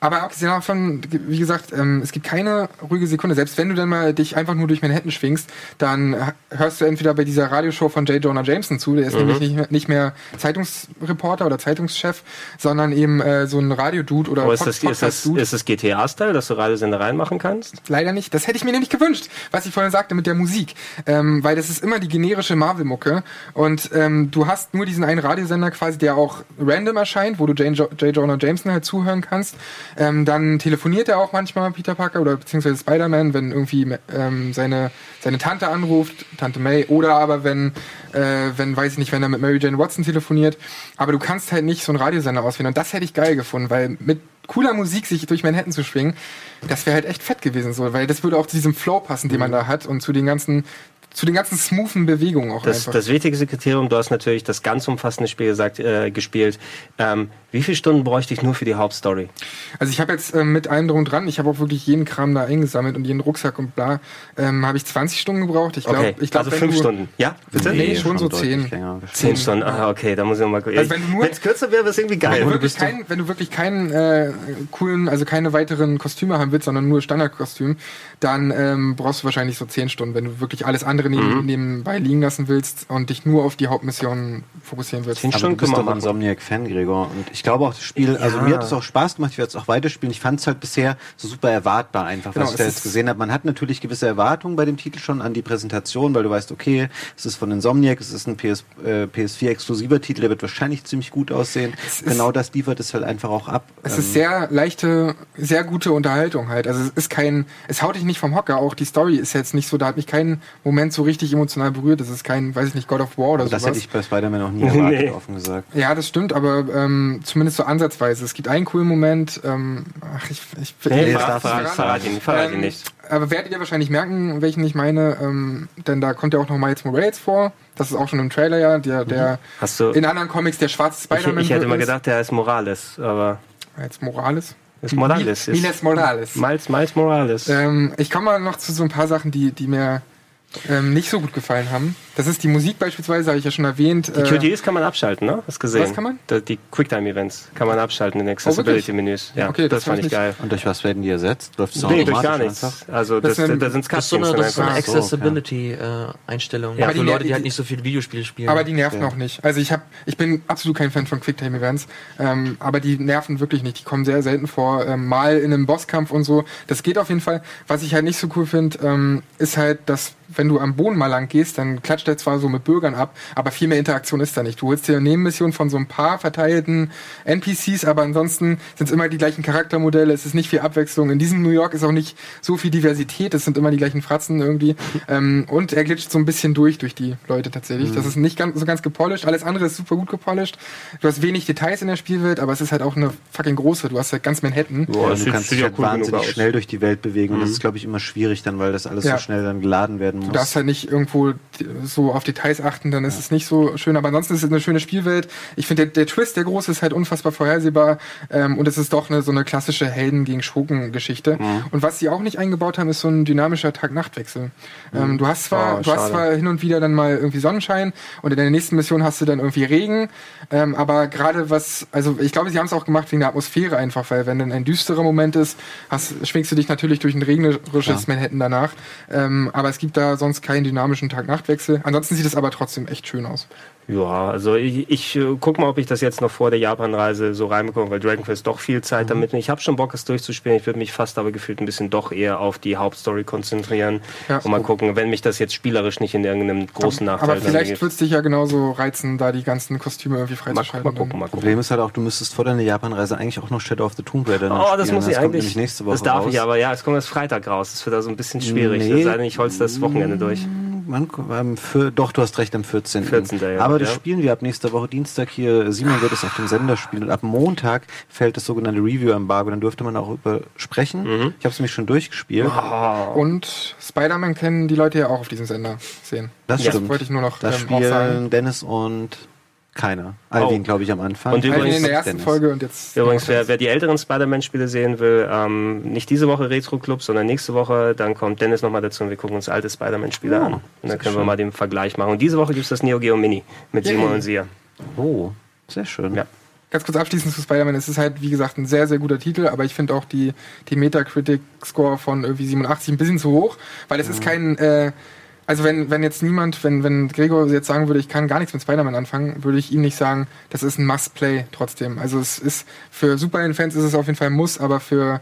aber abgesehen davon, wie gesagt, ähm, es gibt keine ruhige Sekunde. Selbst wenn du dann mal dich einfach nur durch Manhattan schwingst, dann hörst du entweder bei dieser Radioshow von J. Jonah Jameson zu, der ist mhm. nämlich nicht mehr, nicht mehr, Zeitungsreporter oder Zeitungschef, sondern eben äh, so ein Radiodude oder oh, ist, das, ist, das, ist das GTA-Style, dass du Radiosendereien machen kannst? Leider nicht. Das hätte ich mir nämlich gewünscht, was ich vorhin sagte mit der Musik. Ähm, weil das ist immer die generische Marvel-Mucke und ähm, du hast nur diesen einen Radiosender quasi, der auch random erscheint, wo du J. Jonah Jameson halt zuhören kannst. Ähm, dann telefoniert er auch manchmal, Peter Parker, oder beziehungsweise Spider-Man, wenn irgendwie ähm, seine, seine Tante anruft, Tante May, oder aber wenn, äh, wenn, weiß ich nicht, wenn er mit Mary Jane Watson telefoniert. Aber du kannst halt nicht so einen Radiosender auswählen. Und das hätte ich geil gefunden, weil mit cooler Musik sich durch Manhattan zu schwingen, das wäre halt echt fett gewesen so, weil das würde auch zu diesem Flow passen, den man mhm. da hat und zu den ganzen zu den ganzen smoothen Bewegungen auch das, einfach. Das wichtigste Kriterium, du hast natürlich das ganz umfassende Spiel gesagt, äh, gespielt. Ähm, wie viele Stunden bräuchte ich nur für die Hauptstory? Also ich habe jetzt äh, mit allem drum dran, ich habe auch wirklich jeden Kram da eingesammelt und jeden Rucksack und bla, ähm, habe ich 20 Stunden gebraucht. Ich glaube, okay. ich glaube, also fünf Stunden. Ja, bitte? Nee, nee schon so zehn. Zehn Stunden. Ah, okay, da muss ich noch mal. Also wenn es kürzer wäre, wäre es irgendwie geil. Wenn du wirklich, kein, wenn du wirklich keinen äh, coolen, also keine weiteren Kostüme haben willst, sondern nur Standardkostüm, dann ähm, brauchst du wahrscheinlich so zehn Stunden, wenn du wirklich alles andere neben, mhm. nebenbei liegen lassen willst und dich nur auf die Hauptmission fokussieren willst. Aber du bist doch Insomniac-Fan, Gregor. Und ich glaube auch, das Spiel also mir hat es auch Spaß gemacht, ich werde es auch weiterspielen. Ich fand es halt bisher so super erwartbar einfach, genau, was ich da jetzt gesehen habe. Man hat natürlich gewisse Erwartungen bei dem Titel schon an die Präsentation, weil du weißt, okay, es ist von Insomniac, es ist ein PS, äh, PS4-exklusiver Titel, der wird wahrscheinlich ziemlich gut aussehen. Es genau das liefert es halt einfach auch ab. Es ähm, ist sehr leichte, sehr gute Unterhaltung halt. Also es ist kein, es haut dich nicht vom Hocker, auch die Story ist jetzt nicht so, da hat mich kein Moment so richtig emotional berührt. Das ist kein, weiß ich nicht, God of War oder so. Das hätte ich bei Spider-Man noch nie erwartet, nee. offen gesagt. Ja, das stimmt, aber ähm, zumindest so ansatzweise. Es gibt einen coolen Moment. Ähm, ach, ich, ich, nee, ich verrat, verrat, verrat ihn, verrat ihn ähm, nicht. Aber werdet ihr wahrscheinlich merken, welchen ich meine, ähm, denn da kommt ja auch noch Miles Morales vor. Das ist auch schon im Trailer ja, der, der Hast du, in anderen Comics der schwarze Spider-Man. Ich, ich hätte immer gedacht, der ist Morales, aber. Jetzt Morales? Ist Morales. Miles Morales. Miles, Miles Morales. Ähm, ich komme mal noch zu so ein paar Sachen, die, die mir ähm, nicht so gut gefallen haben. Das ist die Musik beispielsweise, habe ich ja schon erwähnt. Die QTEs äh, kann man abschalten, ne? Hast gesehen? Was kann man? Die Quicktime-Events kann man abschalten in Accessibility-Menüs. Oh, ja, okay, das, das fand ich geil. Und durch was werden die ersetzt? Läuft es nee, durch gar nichts. Also das, das, da sind. Das, so das ist so eine Accessibility-Einstellung. Ja, für Leute, die halt nicht so viele Videospiele spielen. Aber die nerven ja. auch nicht. Also ich, hab, ich bin absolut kein Fan von Quicktime-Events, ähm, aber die nerven wirklich nicht. Die kommen sehr selten vor. Ähm, mal in einem Bosskampf und so. Das geht auf jeden Fall. Was ich halt nicht so cool finde, ähm, ist halt, dass wenn du am Boden mal lang gehst, dann klatscht er zwar so mit Bürgern ab, aber viel mehr Interaktion ist da nicht. Du holst dir eine Nebenmission von so ein paar verteilten NPCs, aber ansonsten sind es immer die gleichen Charaktermodelle, es ist nicht viel Abwechslung. In diesem New York ist auch nicht so viel Diversität, es sind immer die gleichen Fratzen irgendwie. Ähm, und er glitscht so ein bisschen durch, durch die Leute tatsächlich. Mhm. Das ist nicht ganz, so ganz gepolished, alles andere ist super gut gepolished. Du hast wenig Details in der Spielwelt, aber es ist halt auch eine fucking große, du hast halt ganz Manhattan. Boah, ja, du kannst dich halt cool wahnsinnig schnell durch die Welt bewegen mhm. und das mhm. ist, glaube ich, immer schwierig dann, weil das alles ja. so schnell dann geladen werden muss. Du darfst halt nicht irgendwo so auf Details achten, dann ist ja. es nicht so schön. Aber ansonsten ist es eine schöne Spielwelt. Ich finde, der, der, Twist, der große, ist halt unfassbar vorhersehbar. Ähm, und es ist doch eine, so eine klassische Helden gegen Schurken-Geschichte. Mhm. Und was sie auch nicht eingebaut haben, ist so ein dynamischer Tag-Nacht-Wechsel. Mhm. Ähm, du hast zwar, oh, du hast zwar hin und wieder dann mal irgendwie Sonnenschein und in der nächsten Mission hast du dann irgendwie Regen. Ähm, aber gerade was, also ich glaube, sie haben es auch gemacht wegen der Atmosphäre einfach, weil wenn dann ein düsterer Moment ist, hast, schwingst du dich natürlich durch ein regnerisches ja. Manhattan danach. Ähm, aber es gibt da sonst keinen dynamischen Tag-Nacht-Wechsel. Ansonsten sieht es aber trotzdem echt schön aus. Ja, also ich, ich äh, guck mal, ob ich das jetzt noch vor der Japan-Reise so reinbekomme, weil Dragon Quest doch viel Zeit mhm. damit. Ich habe schon Bock, es durchzuspielen. Ich würde mich fast aber gefühlt ein bisschen doch eher auf die Hauptstory konzentrieren ja. und mal gucken, wenn mich das jetzt spielerisch nicht in irgendeinem großen Nachteil. Aber vielleicht wird es dich ja genauso reizen, da die ganzen Kostüme irgendwie freizuschalten. Mal, mal, gucken, mal gucken. Problem ist halt auch, du müsstest vor deiner Japan-Reise eigentlich auch noch Shadow of the Tomb Raider Oh, spielen. das muss ich das eigentlich. Nächste Woche das darf raus. ich aber, ja, es kommt erst Freitag raus. Das wird also ein bisschen schwierig. Nee. Sei denn, ich hol's das Wochenende durch. Wann, für, doch, du hast recht, am 14. 14. Ja, aber das ja. spielen wir ab nächster Woche Dienstag hier. Simon wird es auf dem Sender spielen und ab Montag fällt das sogenannte Review-Embargo. Dann dürfte man auch über sprechen. Mhm. Ich habe es nämlich schon durchgespielt. Wow. Und Spider-Man kennen die Leute ja auch auf diesem Sender sehen. Das ja. stimmt. wollte ich nur noch das ähm, spielen Dennis und keiner. Alvin, oh. glaube ich, am Anfang. Und übrigens, in der ersten Dennis. Folge und jetzt. Übrigens, wer, wer die älteren Spider-Man-Spiele sehen will, ähm, nicht diese Woche Retro Club, sondern nächste Woche, dann kommt Dennis nochmal dazu und wir gucken uns alte Spider-Man-Spiele oh, an. Und dann können schön. wir mal den Vergleich machen. Und diese Woche gibt es das Neo Geo Mini mit Yay. Simon und Sia. Oh, sehr schön. Ja. Ganz kurz abschließend zu Spider-Man. Es ist halt, wie gesagt, ein sehr, sehr guter Titel, aber ich finde auch die, die Metacritic-Score von irgendwie 87 ein bisschen zu hoch, weil es mhm. ist kein. Äh, also wenn, wenn jetzt niemand, wenn, wenn Gregor jetzt sagen würde, ich kann gar nichts mit Spider-Man anfangen, würde ich ihm nicht sagen, das ist ein Must-Play trotzdem. Also es ist, für Superhelden-Fans ist es auf jeden Fall ein Muss, aber für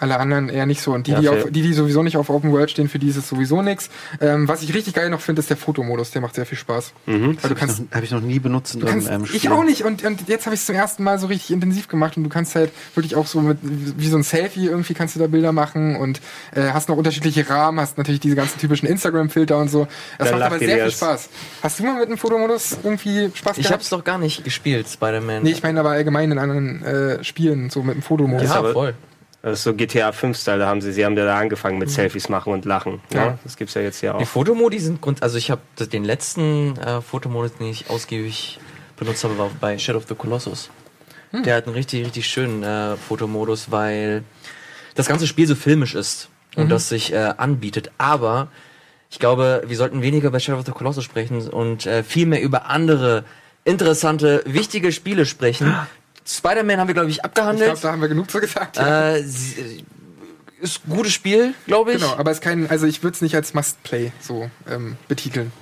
Alle anderen eher nicht so. Und die, ja, die, auf, die, die sowieso nicht auf Open World stehen, für die ist es sowieso nichts. Ähm, was ich richtig geil noch finde, ist der Fotomodus. Der macht sehr viel Spaß. Mhm. Weil du kannst, habe ich noch nie benutzt in kannst, einem Spiel. Ich auch nicht. Und, und jetzt habe ich es zum ersten Mal so richtig intensiv gemacht. Und du kannst halt wirklich auch so mit, wie so ein Selfie irgendwie kannst du da Bilder machen und äh, hast noch unterschiedliche Rahmen, hast natürlich diese ganzen typischen Instagram-Filter und so. Das Dann macht aber sehr viel Spaß. Hast du mal mit dem Fotomodus irgendwie Spaß gehabt? Ich habe es doch gar nicht gespielt, Spider-Man. Nee, ich meine aber allgemein in anderen äh, Spielen, so mit dem Fotomodus. Ja, voll. Das ist so GTA 5-Style, da haben sie, sie haben da angefangen mit mhm. Selfies machen und lachen. Ja. ja. Das gibt's ja jetzt hier auch. Die Fotomodi sind grund, also ich habe den letzten äh, Fotomodus, den ich ausgiebig benutzt habe, war bei Shadow of the Colossus. Hm. Der hat einen richtig, richtig schönen äh, Fotomodus, weil das ganze Spiel so filmisch ist und mhm. das sich äh, anbietet. Aber ich glaube, wir sollten weniger bei Shadow of the Colossus sprechen und äh, viel mehr über andere interessante, wichtige Spiele sprechen, Spider-Man haben wir, glaube ich, abgehandelt. Ich glaube, da haben wir genug zu gesagt. Ja. Äh, ist ein gutes Spiel, glaube ich. Genau, aber es ist kein, also ich würde es nicht als Must-Play so ähm, betiteln.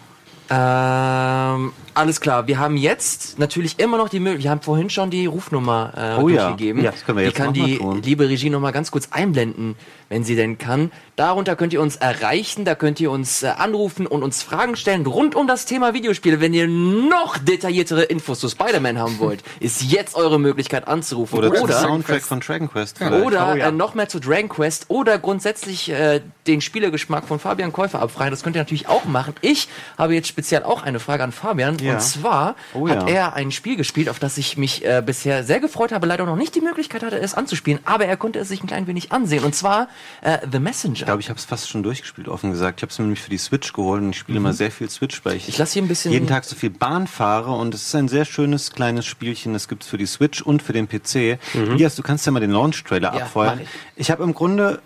Ähm, alles klar. Wir haben jetzt natürlich immer noch die Möglichkeit. Wir haben vorhin schon die Rufnummer äh, oh, durchgegeben. Ja. ja, das können wir jetzt die kann die tun. liebe Regie noch mal ganz kurz einblenden, wenn sie denn kann. Darunter könnt ihr uns erreichen, da könnt ihr uns äh, anrufen und uns Fragen stellen rund um das Thema Videospiele. Wenn ihr noch detailliertere Infos zu Spider-Man haben wollt, ist jetzt eure Möglichkeit anzurufen. Oder, oder Soundtrack von Dragon Quest. Vielleicht. Oder oh, ja. äh, noch mehr zu Dragon Quest oder grundsätzlich äh, den Spielergeschmack von Fabian Käufer abfragen. Das könnt ihr natürlich auch machen. Ich habe jetzt speziell auch eine Frage an Fabian. Ja. Und zwar oh, hat er ein Spiel gespielt, auf das ich mich äh, bisher sehr gefreut habe, leider noch nicht die Möglichkeit hatte, es anzuspielen, aber er konnte es sich ein klein wenig ansehen. Und zwar äh, The Messenger. Ich glaube, ich habe es fast schon durchgespielt, offen gesagt. Ich habe es mir nämlich für die Switch geholt und ich spiele mhm. immer sehr viel Switch, weil ich, ich lasse hier ein bisschen jeden Tag so viel Bahn fahre und es ist ein sehr schönes kleines Spielchen. Das gibt es für die Switch und für den PC. Mhm. Elias, du kannst ja mal den Launch-Trailer ja, abfeuern. Ich, ich habe im Grunde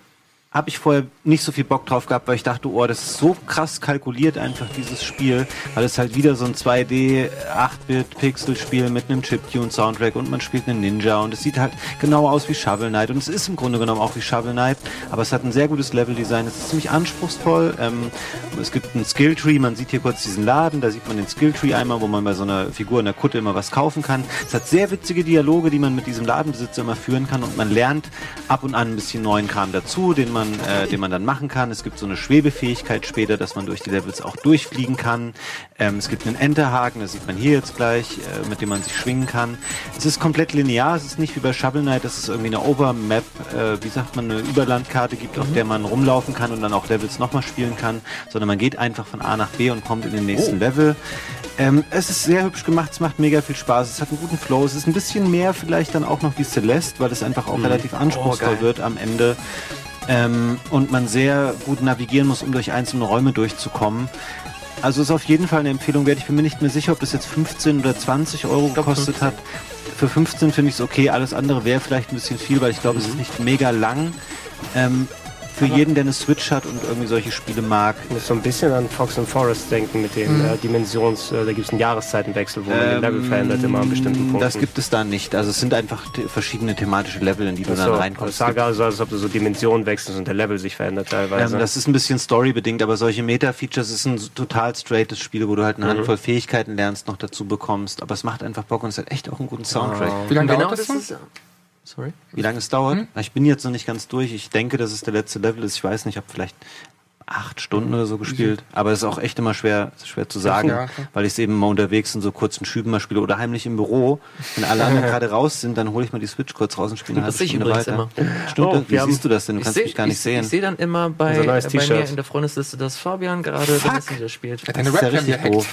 habe ich vorher nicht so viel Bock drauf gehabt, weil ich dachte, oh, das ist so krass kalkuliert einfach dieses Spiel, weil es halt wieder so ein 2D 8-Bit Pixel Spiel mit einem Chiptune Soundtrack und man spielt einen Ninja und es sieht halt genau aus wie Shovel Knight und es ist im Grunde genommen auch wie Shovel Knight, aber es hat ein sehr gutes Level Design, es ist ziemlich anspruchsvoll. Ähm, es gibt einen Skill Tree, man sieht hier kurz diesen Laden, da sieht man den Skill Tree einmal, wo man bei so einer Figur in der Kutte immer was kaufen kann. Es hat sehr witzige Dialoge, die man mit diesem Ladenbesitzer immer führen kann und man lernt ab und an ein bisschen neuen Kram dazu, den man man, äh, den man dann machen kann. Es gibt so eine Schwebefähigkeit später, dass man durch die Levels auch durchfliegen kann. Ähm, es gibt einen Enterhaken, das sieht man hier jetzt gleich, äh, mit dem man sich schwingen kann. Es ist komplett linear, es ist nicht wie bei Shovel Knight, dass es irgendwie eine Overmap, äh, wie sagt man, eine Überlandkarte gibt, mhm. auf der man rumlaufen kann und dann auch Levels nochmal spielen kann, sondern man geht einfach von A nach B und kommt in den nächsten oh. Level. Ähm, es ist sehr hübsch gemacht, es macht mega viel Spaß, es hat einen guten Flow, es ist ein bisschen mehr vielleicht dann auch noch wie Celeste, weil es einfach auch mhm. relativ anspruchsvoll oh, wird am Ende. Ähm, und man sehr gut navigieren muss, um durch einzelne Räume durchzukommen. Also ist auf jeden Fall eine Empfehlung wert. Ich bin mir nicht mehr sicher, ob das jetzt 15 oder 20 Euro gekostet hat. Für 15 finde ich es okay. Alles andere wäre vielleicht ein bisschen viel, weil ich glaube, mhm. es ist nicht mega lang. Ähm, für Aber jeden, der eine Switch hat und irgendwie solche Spiele mag. Ich muss so ein bisschen an Fox and Forest denken mit den mhm. äh, Dimensions, äh, da gibt es einen Jahreszeitenwechsel, wo man den Level ähm, verändert immer an bestimmten Punkten. Das gibt es da nicht. Also es sind einfach verschiedene thematische Level, in die du so, dann reinkommst. Ich sage also, als ob du so Dimensionen wechselst und der Level sich verändert teilweise. Ähm, das ist ein bisschen storybedingt, aber solche Meta-Features ist ein total straightes Spiel, wo du halt eine mhm. Handvoll Fähigkeiten lernst, noch dazu bekommst. Aber es macht einfach Bock und es hat echt auch einen guten Soundtrack. Oh. Wie lange genau dauert das? Ist, Sorry? Wie lange es dauert? Hm? Ich bin jetzt noch nicht ganz durch. Ich denke, dass es der letzte Level ist. Ich weiß nicht, ich habe vielleicht acht Stunden oder so gespielt. Aber es ist auch echt immer schwer, schwer zu sagen, ja, weil ich es eben mal unterwegs in so kurzen Schüben mal spiele oder heimlich im Büro. Wenn alle anderen gerade raus sind, dann hole ich mal die Switch kurz raus und spiele eine halbe Stunde weiter. Immer. Stimmt, oh, wie siehst du das denn? Du kannst seh, mich gar nicht ich, sehen. Ich sehe dann immer bei, bei mir in der Freundesliste, dass Fabian gerade Messenger spielt. Deine das ist ja richtig doof.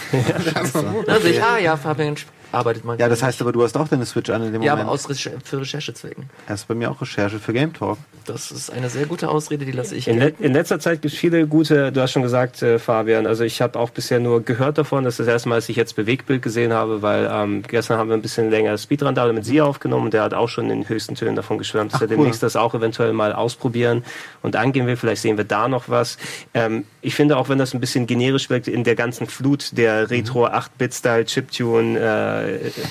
also ich, ah ja, Fabian arbeitet man. Ja, das heißt aber, du hast auch deine Switch an in dem ja, Moment. Ja, aber aus Recher für Recherchezwecken. Das ist bei mir auch Recherche für Game Talk. Das ist eine sehr gute Ausrede, die lasse ich. In, le in letzter Zeit gibt es viele gute, du hast schon gesagt, äh, Fabian, also ich habe auch bisher nur gehört davon, das ist das erste Mal, dass ich jetzt Bewegtbild gesehen habe, weil ähm, gestern haben wir ein bisschen länger Speedrun da mit Sie aufgenommen und der hat auch schon in den höchsten Tönen davon geschwärmt, dass Ach, er demnächst das auch eventuell mal ausprobieren und angehen will. Vielleicht sehen wir da noch was. Ähm, ich finde auch, wenn das ein bisschen generisch wirkt in der ganzen Flut der Retro 8-Bit-Style Chiptune äh,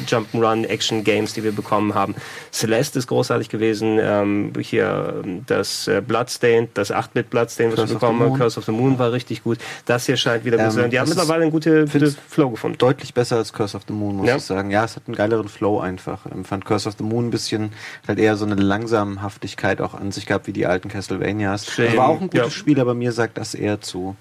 Jump'n'Run Action Games, die wir bekommen haben. Celeste ist großartig gewesen. Ähm, hier das äh, Bloodstained, das 8-Bit Bloodstained, was Curse wir bekommen haben. Curse of the Moon war richtig gut. Das hier scheint wieder gut ähm, zu sein. Die haben mittlerweile einen gute, gute Flow gefunden. Deutlich besser als Curse of the Moon, muss ja. ich sagen. Ja, es hat einen geileren Flow einfach. Ich ähm, fand Curse of the Moon ein bisschen halt eher so eine Langsamhaftigkeit auch an sich gehabt wie die alten Castlevanias. Schön. War auch ein gutes ja. Spiel, aber mir sagt das eher zu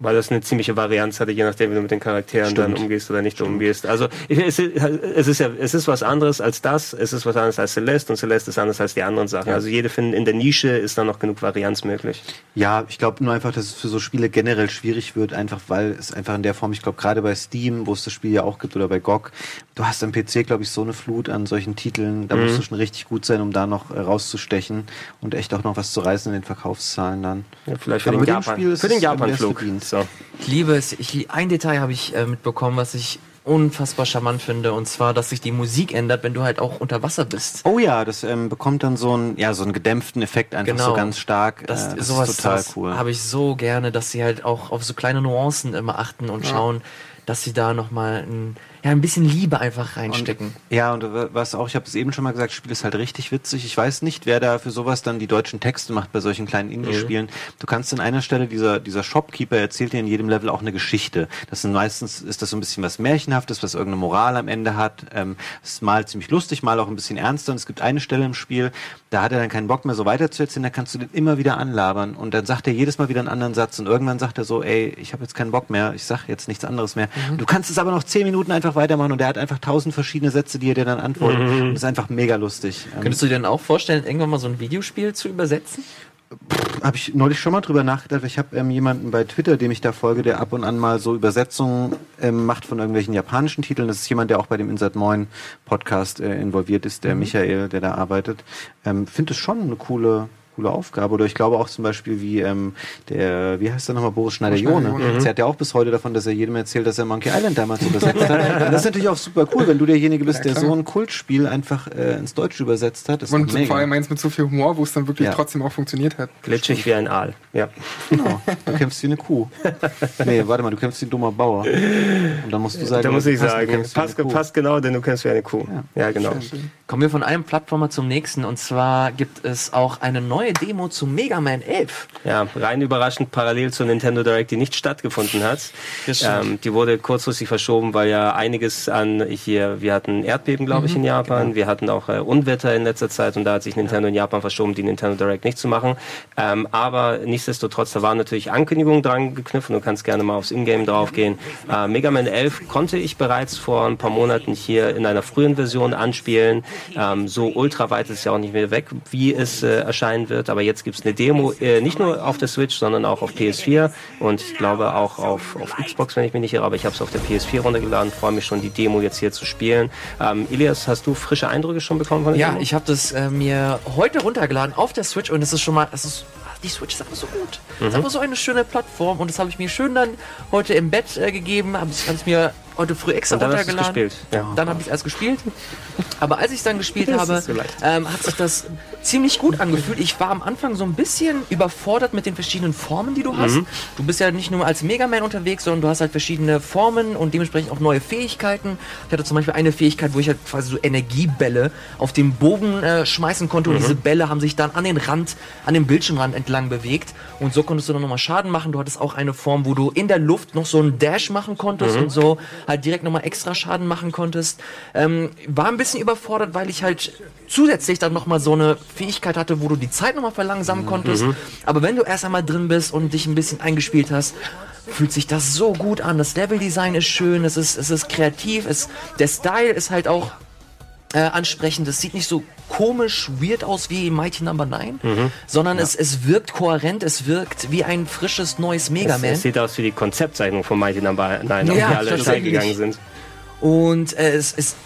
weil das eine ziemliche Varianz hatte, je nachdem, wie du mit den Charakteren Stimmt. dann umgehst oder nicht Stimmt. umgehst. Also es ist, es ist ja, es ist was anderes als das, es ist was anderes als Celeste und Celeste ist anders als die anderen Sachen. Ja. Also jede finden in der Nische ist da noch genug Varianz möglich. Ja, ich glaube nur einfach, dass es für so Spiele generell schwierig wird, einfach weil es einfach in der Form, ich glaube gerade bei Steam, wo es das Spiel ja auch gibt oder bei GOG, du hast am PC, glaube ich, so eine Flut an solchen Titeln, da mhm. musst du schon richtig gut sein, um da noch äh, rauszustechen und echt auch noch was zu reißen in den Verkaufszahlen dann. Ja, vielleicht für den, Japan, für den Japan-Flug. So. Ich liebe es. Ich, ein Detail habe ich äh, mitbekommen, was ich unfassbar charmant finde, und zwar, dass sich die Musik ändert, wenn du halt auch unter Wasser bist. Oh ja, das ähm, bekommt dann so einen, ja, so einen gedämpften Effekt einfach genau. so ganz stark. Das, äh, das sowas, ist total cool. Habe ich so gerne, dass sie halt auch auf so kleine Nuancen immer achten und ja. schauen, dass sie da nochmal ein ja, ein bisschen Liebe einfach reinstecken. Und, ja, und was auch, ich habe es eben schon mal gesagt, das Spiel ist halt richtig witzig. Ich weiß nicht, wer da für sowas dann die deutschen Texte macht bei solchen kleinen Indie-Spielen. Mhm. Du kannst an einer Stelle, dieser, dieser Shopkeeper erzählt dir in jedem Level auch eine Geschichte. Das sind meistens, ist das so ein bisschen was Märchenhaftes, was irgendeine Moral am Ende hat. Ähm, es ist mal ziemlich lustig, mal auch ein bisschen ernster. Und es gibt eine Stelle im Spiel, da hat er dann keinen Bock mehr so weiterzuerzählen, da kannst du den immer wieder anlabern. Und dann sagt er jedes Mal wieder einen anderen Satz. Und irgendwann sagt er so, ey, ich habe jetzt keinen Bock mehr, ich sag jetzt nichts anderes mehr. Mhm. Du kannst es aber noch zehn Minuten einfach weitermachen und er hat einfach tausend verschiedene Sätze, die er dir dann antwortet. Mhm. Das ist einfach mega lustig. Ähm, Könntest du dir dann auch vorstellen, irgendwann mal so ein Videospiel zu übersetzen? Habe ich neulich schon mal drüber nachgedacht. Ich habe ähm, jemanden bei Twitter, dem ich da folge, der ab und an mal so Übersetzungen ähm, macht von irgendwelchen japanischen Titeln. Das ist jemand, der auch bei dem Insert Moin Podcast äh, involviert ist, der mhm. Michael, der da arbeitet. Ähm, Finde es schon eine coole, coole Aufgabe. Oder ich glaube auch zum Beispiel wie ähm, der, wie heißt der nochmal, Boris Schneider-Jone. Mhm. Der hat ja auch bis heute davon, dass er jedem erzählt, dass er Monkey Island damals übersetzt hat. Und das ist natürlich auch super cool, wenn du derjenige bist, ja, der so ein Kultspiel einfach äh, ins Deutsche übersetzt hat. Das Und vor allem eins mit so viel Humor, wo es dann wirklich ja. trotzdem auch funktioniert hat. Glitschig wie ein Aal. Ja. Genau. Du kämpfst wie eine Kuh. Nee, warte mal, du kämpfst wie ein dummer Bauer. Und dann musst du sagen, da muss ich sagen, passt, passt genau, denn du kämpfst wie eine Kuh. Ja, ja genau. Kommen wir von einem Plattformer zum nächsten. Und zwar gibt es auch eine neue Demo zu Mega Man 11. Ja, rein überraschend parallel zur Nintendo Direct, die nicht stattgefunden hat. Ähm, die wurde kurzfristig verschoben, weil ja einiges an hier, wir hatten Erdbeben, glaube ich, mhm, in Japan, genau. wir hatten auch äh, Unwetter in letzter Zeit und da hat sich Nintendo ja. in Japan verschoben, die Nintendo Direct nicht zu machen. Ähm, aber nichtsdestotrotz, da waren natürlich Ankündigungen dran geknüpft und du kannst gerne mal aufs Ingame draufgehen. Äh, Mega Man 11 konnte ich bereits vor ein paar Monaten hier in einer frühen Version anspielen. Ähm, so ultra weit ist es ja auch nicht mehr weg, wie es äh, erscheinen wird, aber jetzt gibt es eine Demo äh, nicht nur auf der Switch, sondern auch auf PS4 und ich glaube auch auf, auf Xbox, wenn ich mich nicht irre, aber ich habe es auf der PS4 runtergeladen, freue mich schon, die Demo jetzt hier zu spielen. Ähm, Elias, hast du frische Eindrücke schon bekommen von der Ja, Demo? ich habe das äh, mir heute runtergeladen auf der Switch und es ist schon mal, es ist die Switch ist einfach so gut. Mhm. ist einfach so eine schöne Plattform und das habe ich mir schön dann heute im Bett äh, gegeben, habe es mir heute früh extra und dann runtergeladen. Gespielt. Ja. Dann habe ich es erst gespielt. Aber als ich es dann gespielt habe, so ähm, hat sich das ziemlich gut angefühlt. Ich war am Anfang so ein bisschen überfordert mit den verschiedenen Formen, die du hast. Mhm. Du bist ja nicht nur als Mega Man unterwegs, sondern du hast halt verschiedene Formen und dementsprechend auch neue Fähigkeiten. Ich hatte zum Beispiel eine Fähigkeit, wo ich halt quasi so Energiebälle auf den Bogen äh, schmeißen konnte mhm. und diese Bälle haben sich dann an den Rand, an den Bildschirmrand entlang bewegt und so konntest du dann nochmal Schaden machen. Du hattest auch eine Form, wo du in der Luft noch so einen Dash machen konntest mhm. und so halt direkt nochmal extra Schaden machen konntest. Ähm, war ein bisschen überfordert, weil ich halt zusätzlich dann nochmal so eine Fähigkeit hatte, wo du die Zeit nochmal verlangsamen mhm. konntest. Mhm. Aber wenn du erst einmal drin bist und dich ein bisschen eingespielt hast, fühlt sich das so gut an. Das Leveldesign ist schön, es ist, es ist kreativ, es, der Style ist halt auch äh, ansprechend. Es sieht nicht so komisch, weird aus wie Mighty Number no. 9, mhm. sondern ja. es, es wirkt kohärent, es wirkt wie ein frisches neues Mega Man. Es, es sieht aus wie die Konzeptzeichnung von Mighty Number no. 9, auf ja, die alle gegangen sind. Und äh, es, es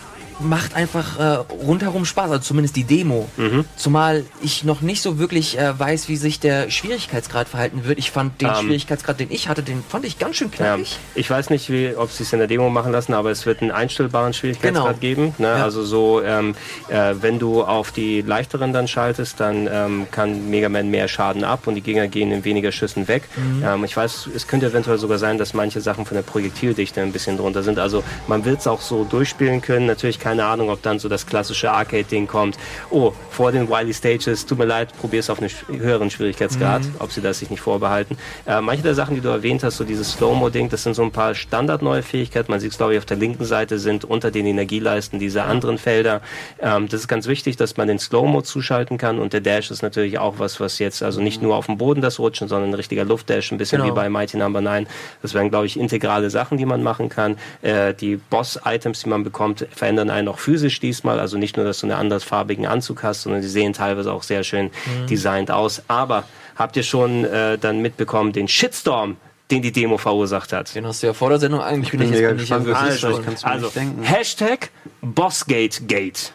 macht einfach äh, rundherum Spaß, also zumindest die Demo. Mhm. Zumal ich noch nicht so wirklich äh, weiß, wie sich der Schwierigkeitsgrad verhalten wird. Ich fand den ähm. Schwierigkeitsgrad, den ich hatte, den fand ich ganz schön knackig. Ja. Ich weiß nicht, wie, ob sie es in der Demo machen lassen, aber es wird einen einstellbaren Schwierigkeitsgrad genau. geben. Ne? Ja. Also so, ähm, äh, wenn du auf die leichteren dann schaltest, dann ähm, kann Mega Man mehr Schaden ab und die Gegner gehen in weniger Schüssen weg. Mhm. Ähm, ich weiß, es könnte eventuell sogar sein, dass manche Sachen von der Projektildichte ein bisschen drunter sind. Also man wird es auch so durchspielen können. Natürlich keine Ahnung, ob dann so das klassische Arcade-Ding kommt. Oh, vor den Wily Stages, tut mir leid, probier es auf einen höheren Schwierigkeitsgrad, mhm. ob sie das sich nicht vorbehalten. Äh, manche der Sachen, die du erwähnt hast, so dieses Slow-Mo-Ding, das sind so ein paar standardneue Fähigkeiten. Man sieht es, glaube ich, auf der linken Seite sind unter den Energieleisten diese anderen Felder. Ähm, das ist ganz wichtig, dass man den Slow-Mo zuschalten kann und der Dash ist natürlich auch was, was jetzt, also nicht nur auf dem Boden das Rutschen, sondern ein richtiger Luftdash, ein bisschen genau. wie bei Mighty Number no. 9. Das wären, glaube ich, integrale Sachen, die man machen kann. Äh, die Boss-Items, die man bekommt, verändern einen auch physisch diesmal. Also nicht nur, dass du einen andersfarbigen Anzug hast, sondern die sehen teilweise auch sehr schön mhm. designt aus. Aber habt ihr schon äh, dann mitbekommen, den Shitstorm, den die Demo verursacht hat? Den hast du ja vor der Sendung eigentlich. Ich bin mega gespannt, also, also Hashtag BossGateGate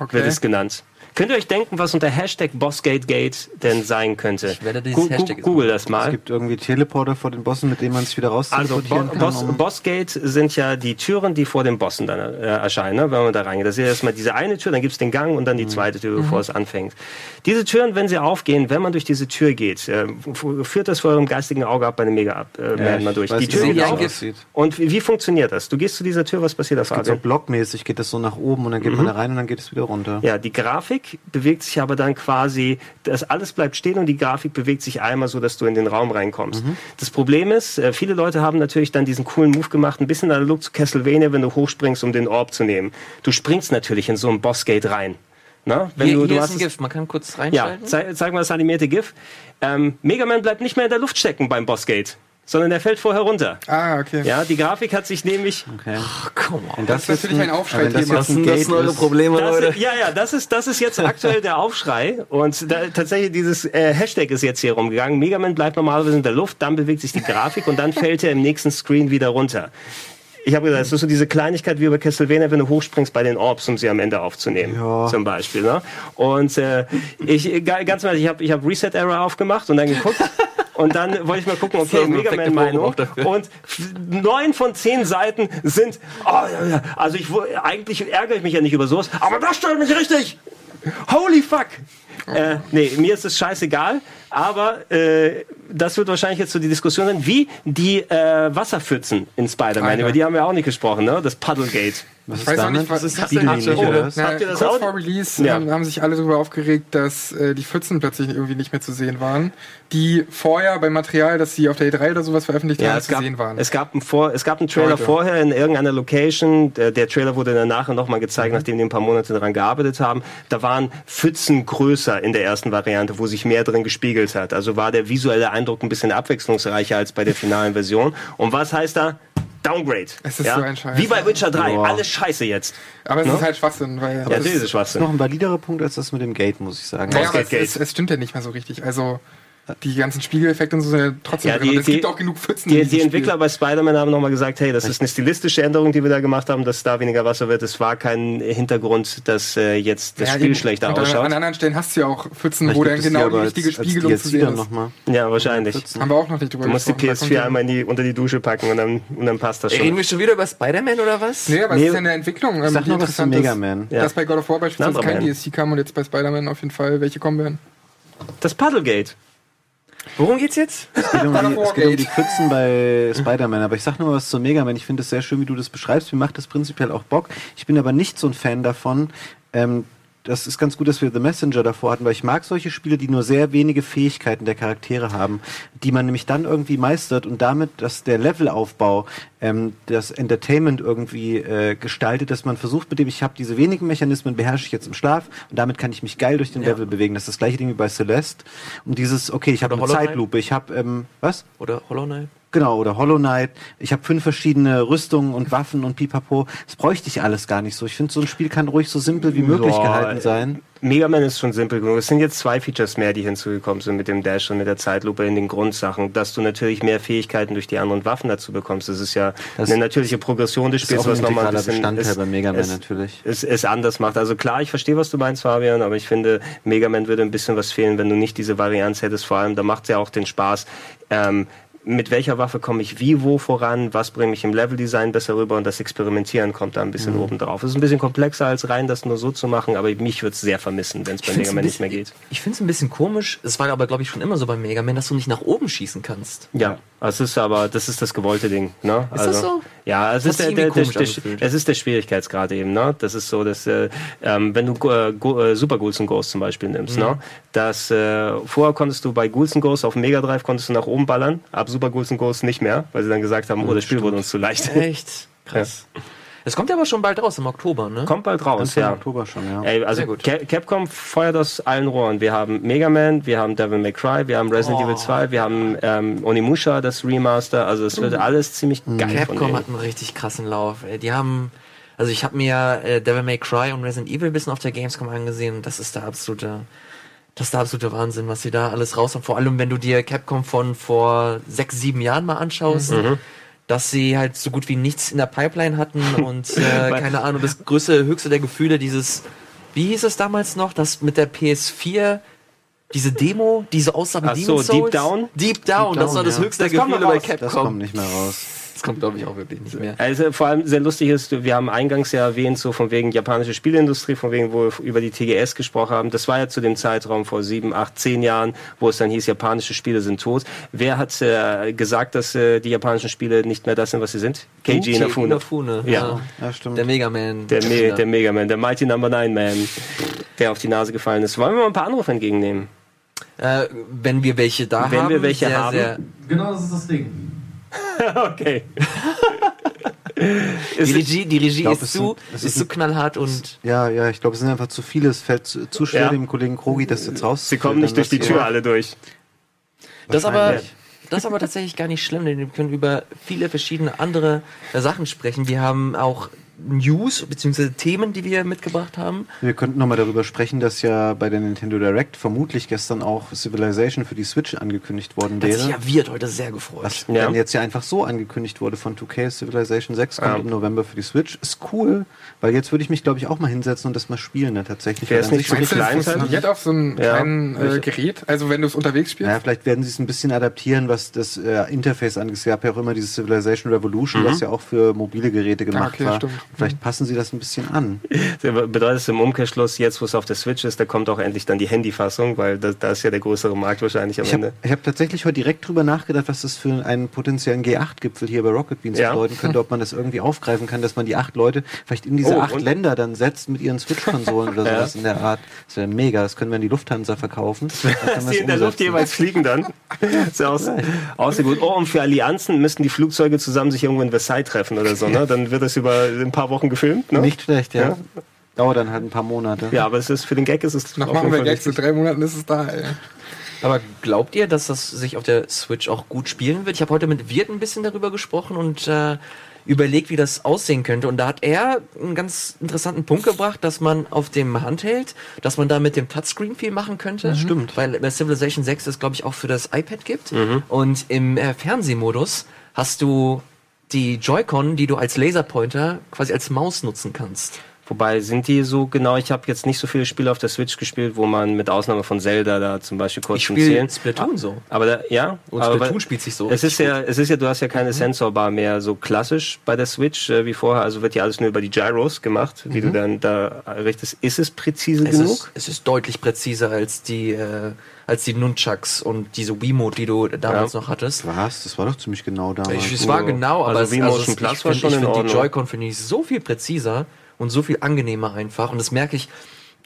okay. wird es genannt. Könnt ihr euch denken, was unter Hashtag BossGateGate denn sein könnte? Ich werde dieses Hashtag Google das mal. Es gibt irgendwie Teleporter vor den Bossen, mit denen man sich wieder raus Also Bo kann, Boss, um Bossgate sind ja die Türen, die vor den Bossen dann äh, erscheinen, ne, wenn man da reingeht. Das ist ja erstmal diese eine Tür, dann gibt es den Gang und dann die mhm. zweite Tür, bevor mhm. es anfängt. Diese Türen, wenn sie aufgehen, wenn man durch diese Tür geht, äh, führt das vor eurem geistigen Auge ab bei einem Mega-Up äh, ja, mal durch. Die Tür geht auf. Und wie, wie, funktioniert das? Du gehst zu dieser Tür, was passiert da? So blockmäßig geht das so nach oben und dann geht mhm. man da rein und dann geht es wieder runter. Ja, die Grafik bewegt sich aber dann quasi, das alles bleibt stehen und die Grafik bewegt sich einmal so, dass du in den Raum reinkommst. Mhm. Das Problem ist, äh, viele Leute haben natürlich dann diesen coolen Move gemacht, ein bisschen analog zu Castlevania, wenn du hochspringst, um den Orb zu nehmen. Du springst natürlich in so ein Bossgate rein. Na, wenn hier, du, hier du ist ein GIF, man kann kurz reinschalten. Ja, zeig, zeig mal das animierte GIF. Ähm, Mega Man bleibt nicht mehr in der Luft stecken beim Bossgate sondern der fällt vorher runter. Ah, okay. Ja, die Grafik hat sich nämlich. Okay. Ach, komm on. Das, das ist natürlich ein Aufschrei. Das, das sind das neue Probleme, das, Leute. Ja, ja, das ist, das ist jetzt aktuell der Aufschrei. Und da, tatsächlich dieses äh, Hashtag ist jetzt hier rumgegangen. Megaman bleibt normalerweise in der Luft, dann bewegt sich die Grafik und dann fällt er im nächsten Screen wieder runter. Ich habe gesagt, es ist so diese Kleinigkeit wie bei Castlevania, wenn du hochspringst bei den Orbs, um sie am Ende aufzunehmen, ja. zum Beispiel. Ne? Und äh, ich ganz mal, ich habe ich hab Reset Error aufgemacht und dann geguckt. Und dann wollte ich mal gucken, okay, Mega Man Meinung. Und neun von zehn Seiten sind, oh, ja, ja, also ich eigentlich ärgere ich mich ja nicht über sowas, aber das stört mich richtig. Holy fuck! Äh, nee, mir ist es scheißegal, aber äh, das wird wahrscheinlich jetzt so die Diskussion sein, wie die äh, Wasserpfützen in Spider-Man, über die haben wir auch nicht gesprochen, ne? Das Puddlegate. Was ich weiß auch nicht, was ist das denn? Habt ihr, oh, das? Kurz auch? vor Release ja. haben, haben, sich alle darüber aufgeregt, dass äh, die Pfützen plötzlich irgendwie nicht mehr zu sehen waren, die vorher beim Material, das sie auf der E3 oder sowas veröffentlicht ja, haben, zu gab, sehen waren. Es gab, ein vor, es gab einen Trailer Heute. vorher in irgendeiner Location. Der, der Trailer wurde dann nachher nochmal gezeigt, mhm. nachdem die ein paar Monate daran gearbeitet haben. Da waren Pfützen größer in der ersten Variante, wo sich mehr drin gespiegelt hat. Also war der visuelle Eindruck ein bisschen abwechslungsreicher als bei der finalen Version. Und was heißt da? Downgrade. Es ist ja? so ein Scheiß. Wie bei Witcher 3. Boah. Alles scheiße jetzt. Aber es no? ist halt Schwachsinn. Weil ja, das ist Schwachsinn. noch ein validerer Punkt als das mit dem Gate, muss ich sagen. Ja, aber es, es, es, stimmt ja nicht mehr so richtig. Also die ganzen Spiegeleffekte und so sind ja trotzdem ja, die, Es gibt auch genug Pfützen. Die, die Entwickler Spiel. bei Spider-Man haben nochmal gesagt, hey, das ist eine stilistische Änderung, die wir da gemacht haben, dass da weniger Wasser wird. Es war kein Hintergrund, dass äh, jetzt das ja, Spiel eben. schlechter und ausschaut. An anderen Stellen hast du ja auch Pfützen, wo dann genau die richtige Spiegelung zu sehen ist. Noch mal. Ja, wahrscheinlich. Haben wir auch noch nicht drüber Du musst die PS4 einmal in die, unter die Dusche packen und dann, und dann passt das schon. Reden wir schon wieder über Spider-Man oder was? Nee, aber nee. es ist ja eine Entwicklung. Ähm, Sag noch was zu Mega Man. Dass bei God of War beispielsweise kein DLC kam und jetzt bei Spider-Man auf jeden Fall welche kommen werden. Das Puddlegate. Worum geht's jetzt? Es geht um die, es geht um die Pfützen bei Spider-Man. Aber ich sag nur was zu Mega Man. Ich finde es sehr schön, wie du das beschreibst. Mir macht das prinzipiell auch Bock. Ich bin aber nicht so ein Fan davon, ähm, das ist ganz gut, dass wir The Messenger davor hatten, weil ich mag solche Spiele, die nur sehr wenige Fähigkeiten der Charaktere haben, die man nämlich dann irgendwie meistert und damit, dass der Levelaufbau, ähm, das Entertainment irgendwie äh, gestaltet, dass man versucht, mit dem ich habe diese wenigen Mechanismen beherrsche ich jetzt im Schlaf und damit kann ich mich geil durch den ja. Level bewegen. Das ist das gleiche Ding wie bei Celeste. Und dieses, okay, ich habe eine Zeitlupe, ich habe, ähm, was? Oder Hollow Knight? Genau, oder Hollow Knight. Ich habe fünf verschiedene Rüstungen und Waffen und Pipapo. Das bräuchte ich alles gar nicht so. Ich finde, so ein Spiel kann ruhig so simpel wie möglich Boah, gehalten sein. Mega Man ist schon simpel genug. Es sind jetzt zwei Features mehr, die hinzugekommen sind mit dem Dash und mit der Zeitlupe in den Grundsachen, dass du natürlich mehr Fähigkeiten durch die anderen Waffen dazu bekommst. Das ist ja das eine natürliche Progression des Spiels, was nochmal ein bisschen Bestandteil ist, bei Mega Man natürlich. Es, es anders macht. Also klar, ich verstehe, was du meinst, Fabian, aber ich finde, Mega Man würde ein bisschen was fehlen, wenn du nicht diese Varianz hättest. Vor allem, da macht es ja auch den Spaß, ähm, mit welcher Waffe komme ich wie wo voran, was bringt mich im Leveldesign besser rüber und das Experimentieren kommt da ein bisschen mhm. oben drauf. Es ist ein bisschen komplexer als rein das nur so zu machen, aber mich würde es sehr vermissen, wenn es bei Mega Man nicht mehr geht. Ich finde es ein bisschen komisch, es war aber glaube ich schon immer so bei Mega Man, dass du nicht nach oben schießen kannst. Ja, es ist aber, das ist das gewollte Ding. Ne? Ist also, das so? Ja, es ist der, der, der, es ist der Schwierigkeitsgrad eben. Ne? Das ist so, dass äh, ähm, wenn du äh, Go, äh, Super Ghouls and Ghosts zum Beispiel nimmst, mhm. ne? dass äh, vorher konntest du bei Ghouls and Ghosts auf Mega Drive konntest du nach oben ballern, ab Super Ghouls and Ghosts nicht mehr, weil sie dann gesagt haben, oh, das Spiel wurde uns zu leicht. Echt? Krass. Ja. Es kommt ja aber schon bald raus, im Oktober, ne? Kommt bald raus, ja. Im Oktober schon, ja. Ey, also Capcom feuert aus allen Rohren. Wir haben Mega Man, wir haben Devil May Cry, wir haben Resident oh. Evil 2, wir haben ähm, Onimusha, das Remaster. Also es wird uh. alles ziemlich mhm. geil. Capcom hat einen richtig krassen Lauf. Ey. Die haben, also ich habe mir äh, Devil May Cry und Resident Evil ein bisschen auf der Gamescom angesehen und das ist der absolute das ist der absolute Wahnsinn, was sie da alles raus haben. Vor allem, wenn du dir Capcom von vor sechs, sieben Jahren mal anschaust. Mhm dass sie halt so gut wie nichts in der Pipeline hatten und äh, keine Ahnung, das größte, höchste der Gefühle, dieses, wie hieß es damals noch, das mit der PS4 diese Demo, diese Aussage Ach so, Deep Down? Deep Down, Deep das war das ja. höchste das der Gefühle bei Capcom. Das kommt nicht mehr raus. Das kommt, glaube ich, auch wirklich nicht mehr. Also vor allem sehr lustig ist, wir haben eingangs ja erwähnt, so von wegen japanische Spielindustrie, von wegen, wo wir über die TGS gesprochen haben. Das war ja zu dem Zeitraum vor sieben, acht, zehn Jahren, wo es dann hieß, japanische Spiele sind tot. Wer hat äh, gesagt, dass äh, die japanischen Spiele nicht mehr das sind, was sie sind? Keiji Inafune. Inafune. Ja. ja. ja, stimmt. Der Mega Man. Der, Me der Mega Man, der Mighty Number no. 9 Man, der auf die Nase gefallen ist. Wollen wir mal ein paar Anrufe entgegennehmen? Äh, wenn wir welche da wenn haben. Wenn wir welche sehr, haben. Sehr genau, das ist das Ding. okay. die Regie, die Regie glaub, ist, zu, ist, ist zu knallhart und. Ja, ja, ich glaube, es sind einfach zu viele. Es fällt zu, zu schwer ja. dem Kollegen Krogi, das jetzt raus. Sie kommen nicht durch die Tür alle durch. Das aber, das ist aber tatsächlich gar nicht schlimm, denn wir können über viele verschiedene andere Sachen sprechen. Wir haben auch News bzw. Themen, die wir mitgebracht haben. Wir könnten nochmal darüber sprechen, dass ja bei der Nintendo Direct vermutlich gestern auch Civilization für die Switch angekündigt worden wäre. Das ja wird heute sehr gefreut. Was ja. dann jetzt ja einfach so angekündigt wurde von 2K. Civilization 6 kommt ja. im November für die Switch. Ist cool, weil jetzt würde ich mich glaube ich auch mal hinsetzen und das mal spielen, ne, tatsächlich. Wäre es nicht so klein funktioniert auf so einem ja. kleinen äh, Gerät, also wenn du es unterwegs spielst? Ja, vielleicht werden sie es ein bisschen adaptieren, was das äh, Interface angeht. Es gab ja auch immer dieses Civilization Revolution, mhm. was ja auch für mobile Geräte gemacht okay, war. Stimmt. Vielleicht passen sie das ein bisschen an. Bedeutet es im Umkehrschluss, jetzt wo es auf der Switch ist, da kommt auch endlich dann die Handyfassung, weil da, da ist ja der größere Markt wahrscheinlich am ich Ende. ich habe tatsächlich heute direkt drüber nachgedacht, was das für einen potenziellen G8-Gipfel hier bei Rocket Beans ja. bedeuten könnte, ob man das irgendwie aufgreifen kann, dass man die acht Leute vielleicht in diese oh, acht Länder dann setzt mit ihren Switch-Konsolen oder sowas ja. in der Art. Das wäre mega, das können wir an die Lufthansa verkaufen. Dass die in der Luft jeweils fliegen dann. Das ja auch, auch sehr gut. Oh, und für Allianzen müssten die Flugzeuge zusammen sich irgendwo in Versailles treffen oder so, ne? Dann wird das über paar Wochen gefilmt. Ne? Nicht schlecht, ja. ja. Dauert dann halt ein paar Monate. Ja, aber es ist für den Gag ist es. Nach machen wir Gags, in drei Monaten ist es da, ey. Aber glaubt ihr, dass das sich auf der Switch auch gut spielen wird? Ich habe heute mit Wirt ein bisschen darüber gesprochen und äh, überlegt, wie das aussehen könnte. Und da hat er einen ganz interessanten Punkt gebracht, dass man auf dem Handheld, dass man da mit dem Touchscreen viel machen könnte. Das stimmt. Weil bei Civilization 6 es, glaube ich, auch für das iPad gibt. Mhm. Und im äh, Fernsehmodus hast du die Joy-Con, die du als Laserpointer quasi als Maus nutzen kannst. Wobei sind die so genau, ich habe jetzt nicht so viele Spiele auf der Switch gespielt, wo man mit Ausnahme von Zelda da zum Beispiel kurz ich spiele Splatoon so. Aber da, ja, und Splatoon spielt sich so. Es ist ja, es ist ja, du hast ja keine mhm. Sensorbar mehr so klassisch bei der Switch äh, wie vorher. Also wird ja alles nur über die Gyros gemacht, wie mhm. du dann da richtest. Ist es präzise es genug? Ist, es ist deutlich präziser als die äh, als die Nunchucks und diese Wiimote, die du damals ja. noch hattest. Was? Das war doch ziemlich genau damals. Ich, es war genau, aber also es, also Plus ich finde find die Joy-Con finde ich so viel präziser und so viel angenehmer einfach. Und das merke ich,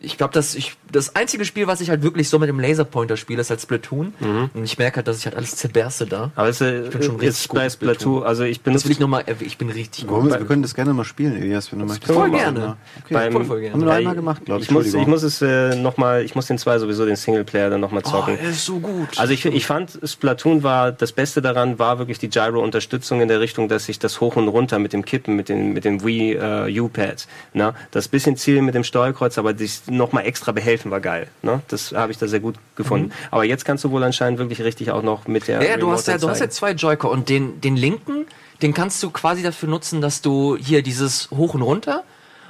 ich glaube, dass ich das einzige Spiel, was ich halt wirklich so mit dem Laserpointer spiele, ist halt Splatoon. Mhm. Und ich merke halt, dass ich halt alles zerberste da. Aber es, äh, ich bin schon richtig ist bei Splatoon. Splatoon. Also ich bin. Das will ich nochmal. Ich bin richtig gut. Wir können das gerne mal spielen, Elias, wenn du möchtest. Voll gerne. Okay. Beim, voll, voll gerne. Haben wir einmal gemacht, glaube ich. Ich muss, ich muss es äh, nochmal. Ich muss den zwei sowieso den Singleplayer dann nochmal zocken. Oh, er ist so gut. Also ich, ich fand Splatoon war das Beste daran war wirklich die Gyro-Unterstützung in der Richtung, dass ich das hoch und runter mit dem Kippen, mit dem mit dem Wii äh, U-Pad, ne, das bisschen Ziel mit dem Steuerkreuz, aber dich nochmal extra behelfen helfen war geil. Ne? Das habe ich da sehr gut gefunden. Mhm. Aber jetzt kannst du wohl anscheinend wirklich richtig auch noch mit der. Ja, du hast ja, du hast ja zwei Joy-Con und den, den linken, den kannst du quasi dafür nutzen, dass du hier dieses hoch und runter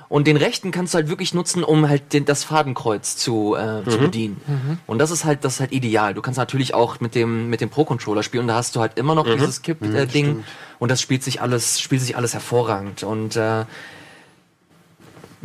und den rechten kannst du halt wirklich nutzen, um halt den, das Fadenkreuz zu, äh, mhm. zu bedienen. Mhm. Und das ist halt, das ist halt ideal. Du kannst natürlich auch mit dem, mit dem Pro-Controller spielen und da hast du halt immer noch mhm. dieses Kipp-Ding äh, und das spielt sich alles, spielt sich alles hervorragend. Und äh,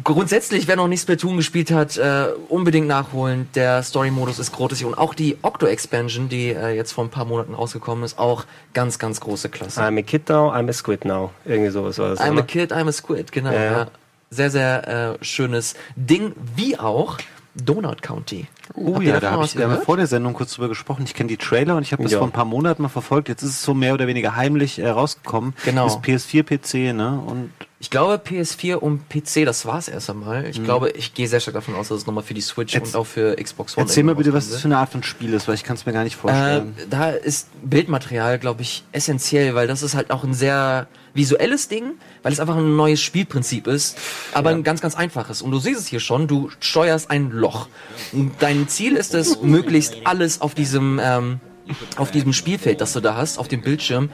grundsätzlich, wer noch nicht Splatoon gespielt hat, äh, unbedingt nachholen. Der Story-Modus ist großartig und auch die Octo-Expansion, die äh, jetzt vor ein paar Monaten rausgekommen ist, auch ganz, ganz große Klasse. I'm a kid now, I'm a squid now. Irgendwie sowas war das. I'm oder? a kid, I'm a squid, genau. Ja. Ja. Sehr, sehr äh, schönes Ding, wie auch Donut County. Oh ja, da habe ich da vor der Sendung kurz drüber gesprochen. Ich kenne die Trailer und ich habe das ja. vor ein paar Monaten mal verfolgt. Jetzt ist es so mehr oder weniger heimlich äh, rausgekommen. Genau. Ist PS4, PC, ne? Und ich glaube PS4 und PC, das war es erst einmal. Ich mhm. glaube, ich gehe sehr stark davon aus, dass es nochmal für die Switch Jetzt, und auch für Xbox One Erzähl mal bitte, was das für eine Art von Spiel ist, weil ich kann es mir gar nicht vorstellen. Äh, da ist Bildmaterial, glaube ich, essentiell, weil das ist halt auch ein sehr visuelles Ding, weil es einfach ein neues Spielprinzip ist, aber ja. ein ganz, ganz einfaches. Und du siehst es hier schon, du steuerst ein Loch. Und dein Ziel ist es, möglichst alles auf diesem, ähm, auf diesem Spielfeld, das du da hast, auf dem Bildschirm,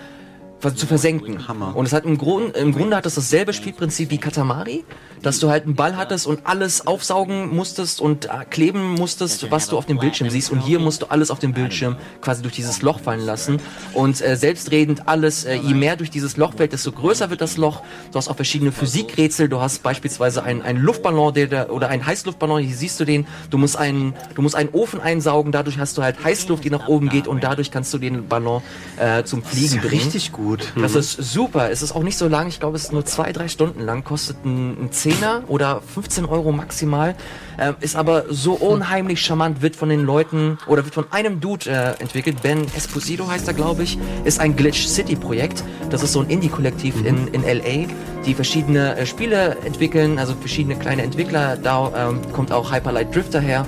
zu versenken. Hammer. Und es hat im, Grund, im Grunde hat es dasselbe Spielprinzip wie Katamari, dass du halt einen Ball hattest und alles aufsaugen musstest und äh, kleben musstest, was du auf dem Bildschirm siehst. Und hier musst du alles auf dem Bildschirm quasi durch dieses Loch fallen lassen. Und äh, selbstredend alles, äh, je mehr durch dieses Loch fällt, desto größer wird das Loch. Du hast auch verschiedene Physikrätsel. Du hast beispielsweise einen, einen Luftballon der, der, oder einen Heißluftballon, hier siehst du den. Du musst einen, du musst einen Ofen einsaugen, dadurch hast du halt Heißluft, die nach oben geht und dadurch kannst du den Ballon äh, zum Fliegen bringen. Richtig gut. Das ist super. Es ist auch nicht so lang. Ich glaube, es ist nur zwei, drei Stunden lang. Kostet ein, 10er oder 15 Euro maximal. Äh, ist aber so unheimlich charmant, wird von den Leuten oder wird von einem Dude äh, entwickelt. Ben Esposito heißt er, glaube ich. Ist ein Glitch City Projekt. Das ist so ein Indie-Kollektiv mhm. in, in LA, die verschiedene äh, Spiele entwickeln, also verschiedene kleine Entwickler. Da ähm, kommt auch Hyperlight Drifter her.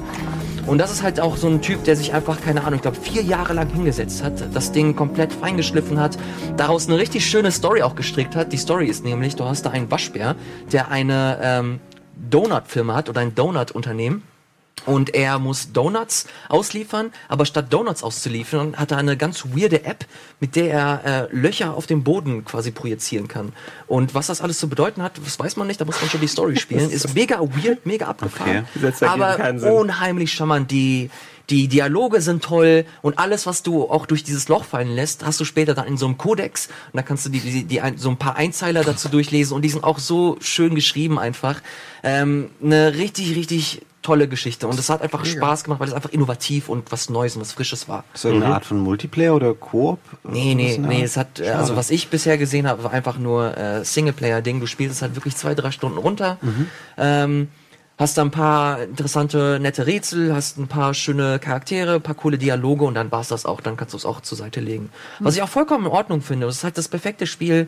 Und das ist halt auch so ein Typ, der sich einfach, keine Ahnung, ich glaube, vier Jahre lang hingesetzt hat, das Ding komplett feingeschliffen hat, daraus eine richtig schöne Story auch gestrickt hat. Die Story ist nämlich, du hast da einen Waschbär, der eine ähm, Donut-Firma hat oder ein Donut-Unternehmen und er muss Donuts ausliefern, aber statt Donuts auszuliefern, hat er eine ganz weirde App, mit der er äh, Löcher auf dem Boden quasi projizieren kann. Und was das alles zu bedeuten hat, das weiß man nicht, da muss man schon die Story spielen. Ist mega weird, mega abgefahren. Okay. Aber unheimlich charmant. Die, die Dialoge sind toll und alles, was du auch durch dieses Loch fallen lässt, hast du später dann in so einem Kodex und da kannst du die, die, die so ein paar Einzeiler dazu durchlesen und die sind auch so schön geschrieben einfach. Ähm, eine richtig, richtig tolle Geschichte. Und es hat einfach Mega. Spaß gemacht, weil es einfach innovativ und was Neues und was Frisches war. Ist das irgendeine mhm. Art von Multiplayer oder Koop? Nee, nee, nee. Es hat, äh, Schade. also was ich bisher gesehen habe, war einfach nur äh, Singleplayer-Ding. Du spielst es halt wirklich zwei, drei Stunden runter. Mhm. Ähm, hast da ein paar interessante, nette Rätsel, hast ein paar schöne Charaktere, ein paar coole Dialoge und dann war's das auch. Dann kannst du es auch zur Seite legen. Mhm. Was ich auch vollkommen in Ordnung finde. Das ist halt das perfekte Spiel,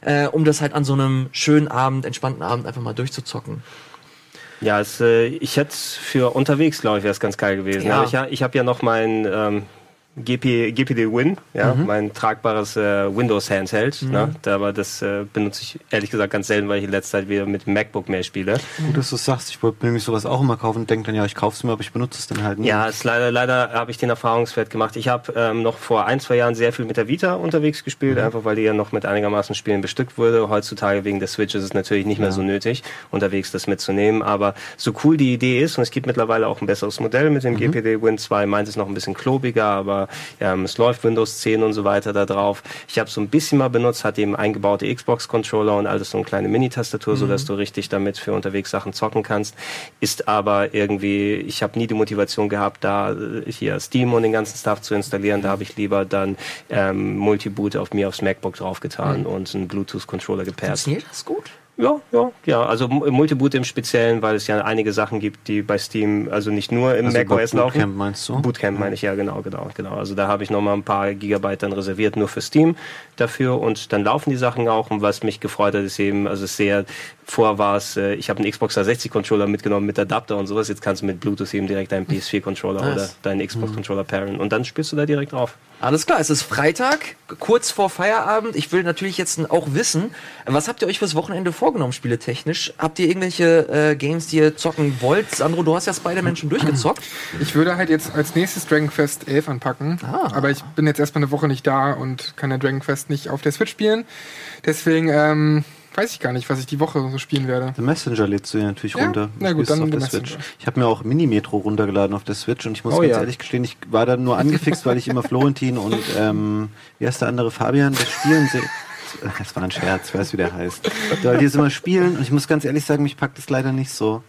äh, um das halt an so einem schönen Abend, entspannten Abend einfach mal durchzuzocken. Ja, es, äh, ich hätte für unterwegs, glaube ich, wäre es ganz geil gewesen. Ja. Aber ich, ich habe ja noch mein ähm, GP, GPD Win, ja, mhm. mein tragbares äh, Windows Handheld. Mhm. Ne? Da, aber das äh, benutze ich ehrlich gesagt ganz selten, weil ich in letzter Zeit wieder mit MacBook mehr spiele. Gut, dass du sagst, ich wollte nämlich sowas auch immer kaufen und denke dann, ja, ich kaufe es mir, aber ich benutze es dann halt nicht. Ja, ist leider, leider habe ich den Erfahrungswert gemacht. Ich habe ähm, noch vor ein, zwei Jahren sehr viel mit der Vita unterwegs gespielt, mhm. einfach weil die ja noch mit einigermaßen Spielen bestückt wurde. Heutzutage wegen der Switch ist es natürlich nicht ja. mehr so nötig, unterwegs das mitzunehmen. Aber so cool die Idee ist, und es gibt mittlerweile auch ein besseres Modell mit dem mhm. GPD Win 2, meint es noch ein bisschen klobiger, aber ähm, es läuft Windows 10 und so weiter da drauf. Ich habe so ein bisschen mal benutzt, hat eben eingebaute Xbox-Controller und alles so eine kleine Mini-Tastatur, mhm. so dass du richtig damit für unterwegs Sachen zocken kannst. Ist aber irgendwie, ich habe nie die Motivation gehabt, da äh, hier Steam und den ganzen Stuff zu installieren. Da habe ich lieber dann ähm, Multiboot auf mir aufs MacBook draufgetan mhm. und einen Bluetooth-Controller gepaart. Funktioniert das gut? Ja, ja, ja. Also Multiboot im Speziellen, weil es ja einige Sachen gibt, die bei Steam, also nicht nur im also macOS laufen. Bootcamp meinst du? Bootcamp meine ich, ja, genau, genau, genau. Also da habe ich nochmal ein paar Gigabyte dann reserviert, nur für Steam dafür und dann laufen die Sachen auch und was mich gefreut hat, ist eben, also sehr, vorher war es, äh, ich habe einen Xbox 360 Controller mitgenommen mit Adapter und sowas, jetzt kannst du mit Bluetooth eben direkt deinen PS4 Controller nice. oder deinen Xbox Controller pairen und dann spielst du da direkt drauf. Alles klar, es ist Freitag, kurz vor Feierabend. Ich will natürlich jetzt auch wissen, was habt ihr euch fürs Wochenende vorgenommen, spieletechnisch? Habt ihr irgendwelche äh, Games, die ihr zocken wollt? Sandro, du hast ja Spider-Man schon durchgezockt. Ich würde halt jetzt als nächstes Dragon Quest 11 anpacken. Ah. Aber ich bin jetzt erstmal eine Woche nicht da und kann der Dragon Quest nicht auf der Switch spielen. Deswegen, ähm, weiß ich gar nicht, was ich die Woche so spielen werde. The Messenger lädst du ja natürlich ja? runter. Na gut, dann auf der Switch. Ich habe mir auch Mini-Metro runtergeladen auf der Switch und ich muss oh, ganz ja. ehrlich gestehen, ich war da nur angefixt, weil ich immer Florentin und ähm, wie heißt der andere Fabian das Spielen sehe. Das war ein Scherz, ich weiß, wie der heißt. Weil die es immer spielen und ich muss ganz ehrlich sagen, mich packt es leider nicht so.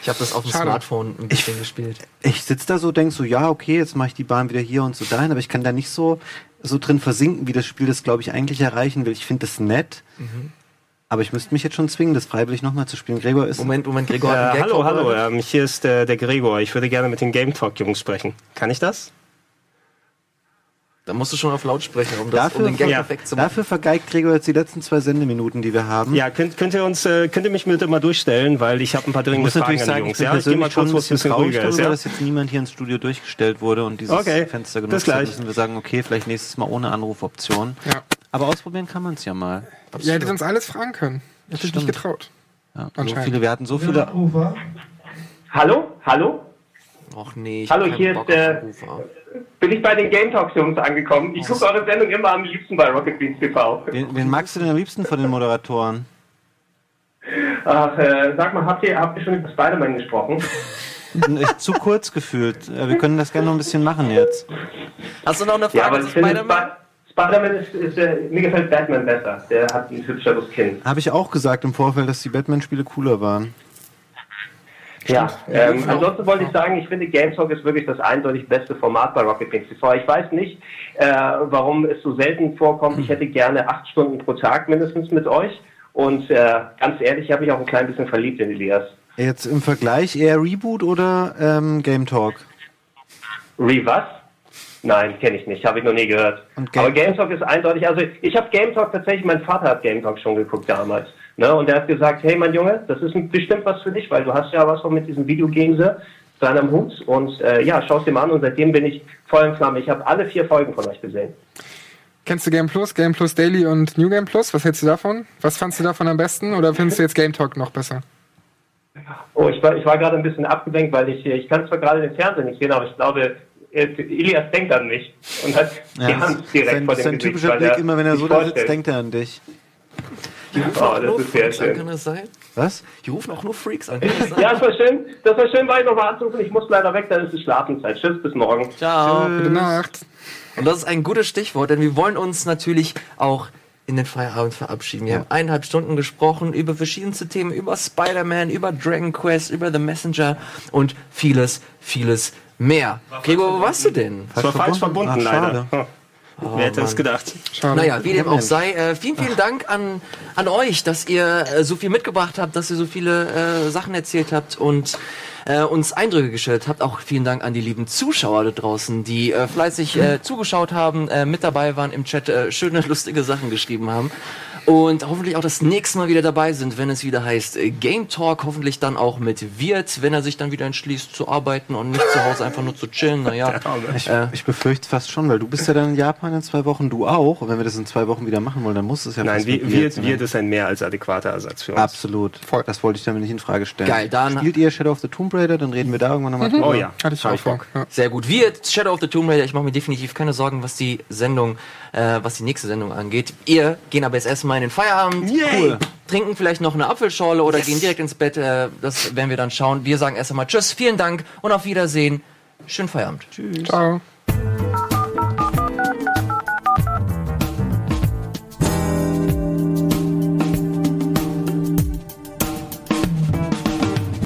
Ich habe das auf dem Schade. Smartphone ein bisschen ich, gespielt. Ich sitze da so, denk so, ja, okay, jetzt mache ich die Bahn wieder hier und so dahin, aber ich kann da nicht so, so drin versinken, wie das Spiel das, glaube ich, eigentlich erreichen will. Ich finde das nett. Mhm. Aber ich müsste mich jetzt schon zwingen, das freiwillig nochmal zu spielen. Gregor ist. Moment, Moment, Gregor. Äh, hallo, hallo, ähm, hier ist äh, der Gregor. Ich würde gerne mit den Game Talk Jungs sprechen. Kann ich das? Da musst du schon auf Lautsprecher, um, das, dafür, um den Gag ja. perfekt zu machen. Dafür vergeigt Gregor jetzt die letzten zwei Sendeminuten, die wir haben. Ja, könnt, könnt ihr uns, äh, könnt ihr mich bitte mal durchstellen, weil ich habe ein paar dringende Fragen sagen, an die Jungs. Ja, ich gehe mal kurz, was ein bisschen ruhiger ist, ja? dass jetzt niemand hier ins Studio durchgestellt wurde und dieses okay. Fenster genutzt hat, müssen wir sagen, okay, vielleicht nächstes Mal ohne Anrufoption. Ja. Aber ausprobieren kann man es ja mal. Absolut. Ihr hättet uns alles fragen können. Hätte ich nicht getraut. Ja, so viele, wir hatten so viele. Hallo? Hallo? Och nee, ich Hallo, hier ist der. Bin ich bei den Game Talks Jungs angekommen? Ich gucke eure Sendung immer am liebsten bei Rocket Beans TV. Wen, wen magst du denn am liebsten von den Moderatoren? Ach, äh, sag mal, habt ihr, habt ihr schon über Spider-Man gesprochen? Zu kurz gefühlt. Wir können das gerne noch ein bisschen machen jetzt. Hast du noch eine Frage ja, zu Spider-Man? Spider-Man ist, ist äh, mir gefällt Batman besser. Der hat ein hübscheres Kinn. Habe ich auch gesagt im Vorfeld, dass die Batman-Spiele cooler waren. Ja, ähm, ansonsten wollte ich sagen, ich finde GameTalk ist wirklich das eindeutig beste Format bei Rocket Beans TV. Ich weiß nicht, äh, warum es so selten vorkommt. Ich hätte gerne acht Stunden pro Tag mindestens mit euch. Und äh, ganz ehrlich, ich habe mich auch ein klein bisschen verliebt in Elias. Jetzt im Vergleich eher Reboot oder ähm, Game Talk? Re was? Nein, kenne ich nicht, habe ich noch nie gehört. Game Aber Game Talk ist eindeutig, also ich habe Game Talk tatsächlich, mein Vater hat Game Talk schon geguckt damals. Ne? Und er hat gesagt, hey mein Junge, das ist bestimmt was für dich, weil du hast ja was von mit diesen Videogames dran am Hut. Und äh, ja, schau es dir mal an und seitdem bin ich voll in Flamme. Ich habe alle vier Folgen von euch gesehen. Kennst du Game Plus, Game Plus Daily und New Game Plus? Was hältst du davon? Was fandst du davon am besten oder findest du jetzt Game Talk noch besser? Oh, ich war, ich war gerade ein bisschen abgelenkt, weil ich, ich kann zwar gerade den Fernseher nicht sehen, aber ich glaube, Elias denkt an mich und hat ja, die Hand direkt sein, vor dem sein Gesicht. typischer Blick, immer wenn er so da sitzt, denkt er an dich. Die rufen oh, auch nur Freaks an, kann das sein? Was? Die rufen auch nur Freaks an. ja, das war schön. Das war schön, weil ich nochmal anzurufen. Ich muss leider weg, dann ist es Schlafenszeit. Tschüss, bis morgen. Ciao. Tschüss. Gute Nacht. Und das ist ein gutes Stichwort, denn wir wollen uns natürlich auch in den Feierabend verabschieden. Wir ja. haben eineinhalb Stunden gesprochen über verschiedenste Themen, über Spider-Man, über Dragon Quest, über The Messenger und vieles, vieles mehr. Gregor, wo warst du denn? Das war falsch verbunden, Ach, leider. Oh, Wer hätte es gedacht? Schade. Naja, wie dem auch sei, äh, vielen, vielen Dank an, an euch, dass ihr äh, so viel mitgebracht habt, dass ihr so viele äh, Sachen erzählt habt und äh, uns Eindrücke gestellt habt. Auch vielen Dank an die lieben Zuschauer da draußen, die äh, fleißig äh, zugeschaut haben, äh, mit dabei waren im Chat, äh, schöne, lustige Sachen geschrieben haben und hoffentlich auch das nächste Mal wieder dabei sind, wenn es wieder heißt äh, Game Talk, hoffentlich dann auch mit Wirt, wenn er sich dann wieder entschließt zu arbeiten und nicht zu Hause einfach nur zu chillen. Naja, ich, äh, ich befürchte fast schon, weil du bist ja dann in Japan in zwei Wochen, du auch. Und wenn wir das in zwei Wochen wieder machen wollen, dann muss es ja Nein, Wirt, Wirt, Wirt ist ein mehr als adäquater Ersatz für uns. Absolut. Voll. Das wollte ich damit nicht in Frage stellen. Geil, dann. Spielt ihr Shadow of the Tomb Raider, dann reden wir da irgendwann nochmal mhm. drüber. Oh ja, hatte ich auch Bock. Sehr gut. Wirt, Shadow of the Tomb Raider, ich mache mir definitiv keine Sorgen, was die Sendung, äh, was die nächste Sendung angeht. Ihr gehen aber jetzt erstmal in den Feierabend. Yeah. Cool. Trinken vielleicht noch eine Apfelschorle oder yes. gehen direkt ins Bett. Äh, das werden wir dann schauen. Wir sagen erst einmal Tschüss, vielen Dank und auf Wiedersehen. Schönen Feierabend. Tschüss. Ciao.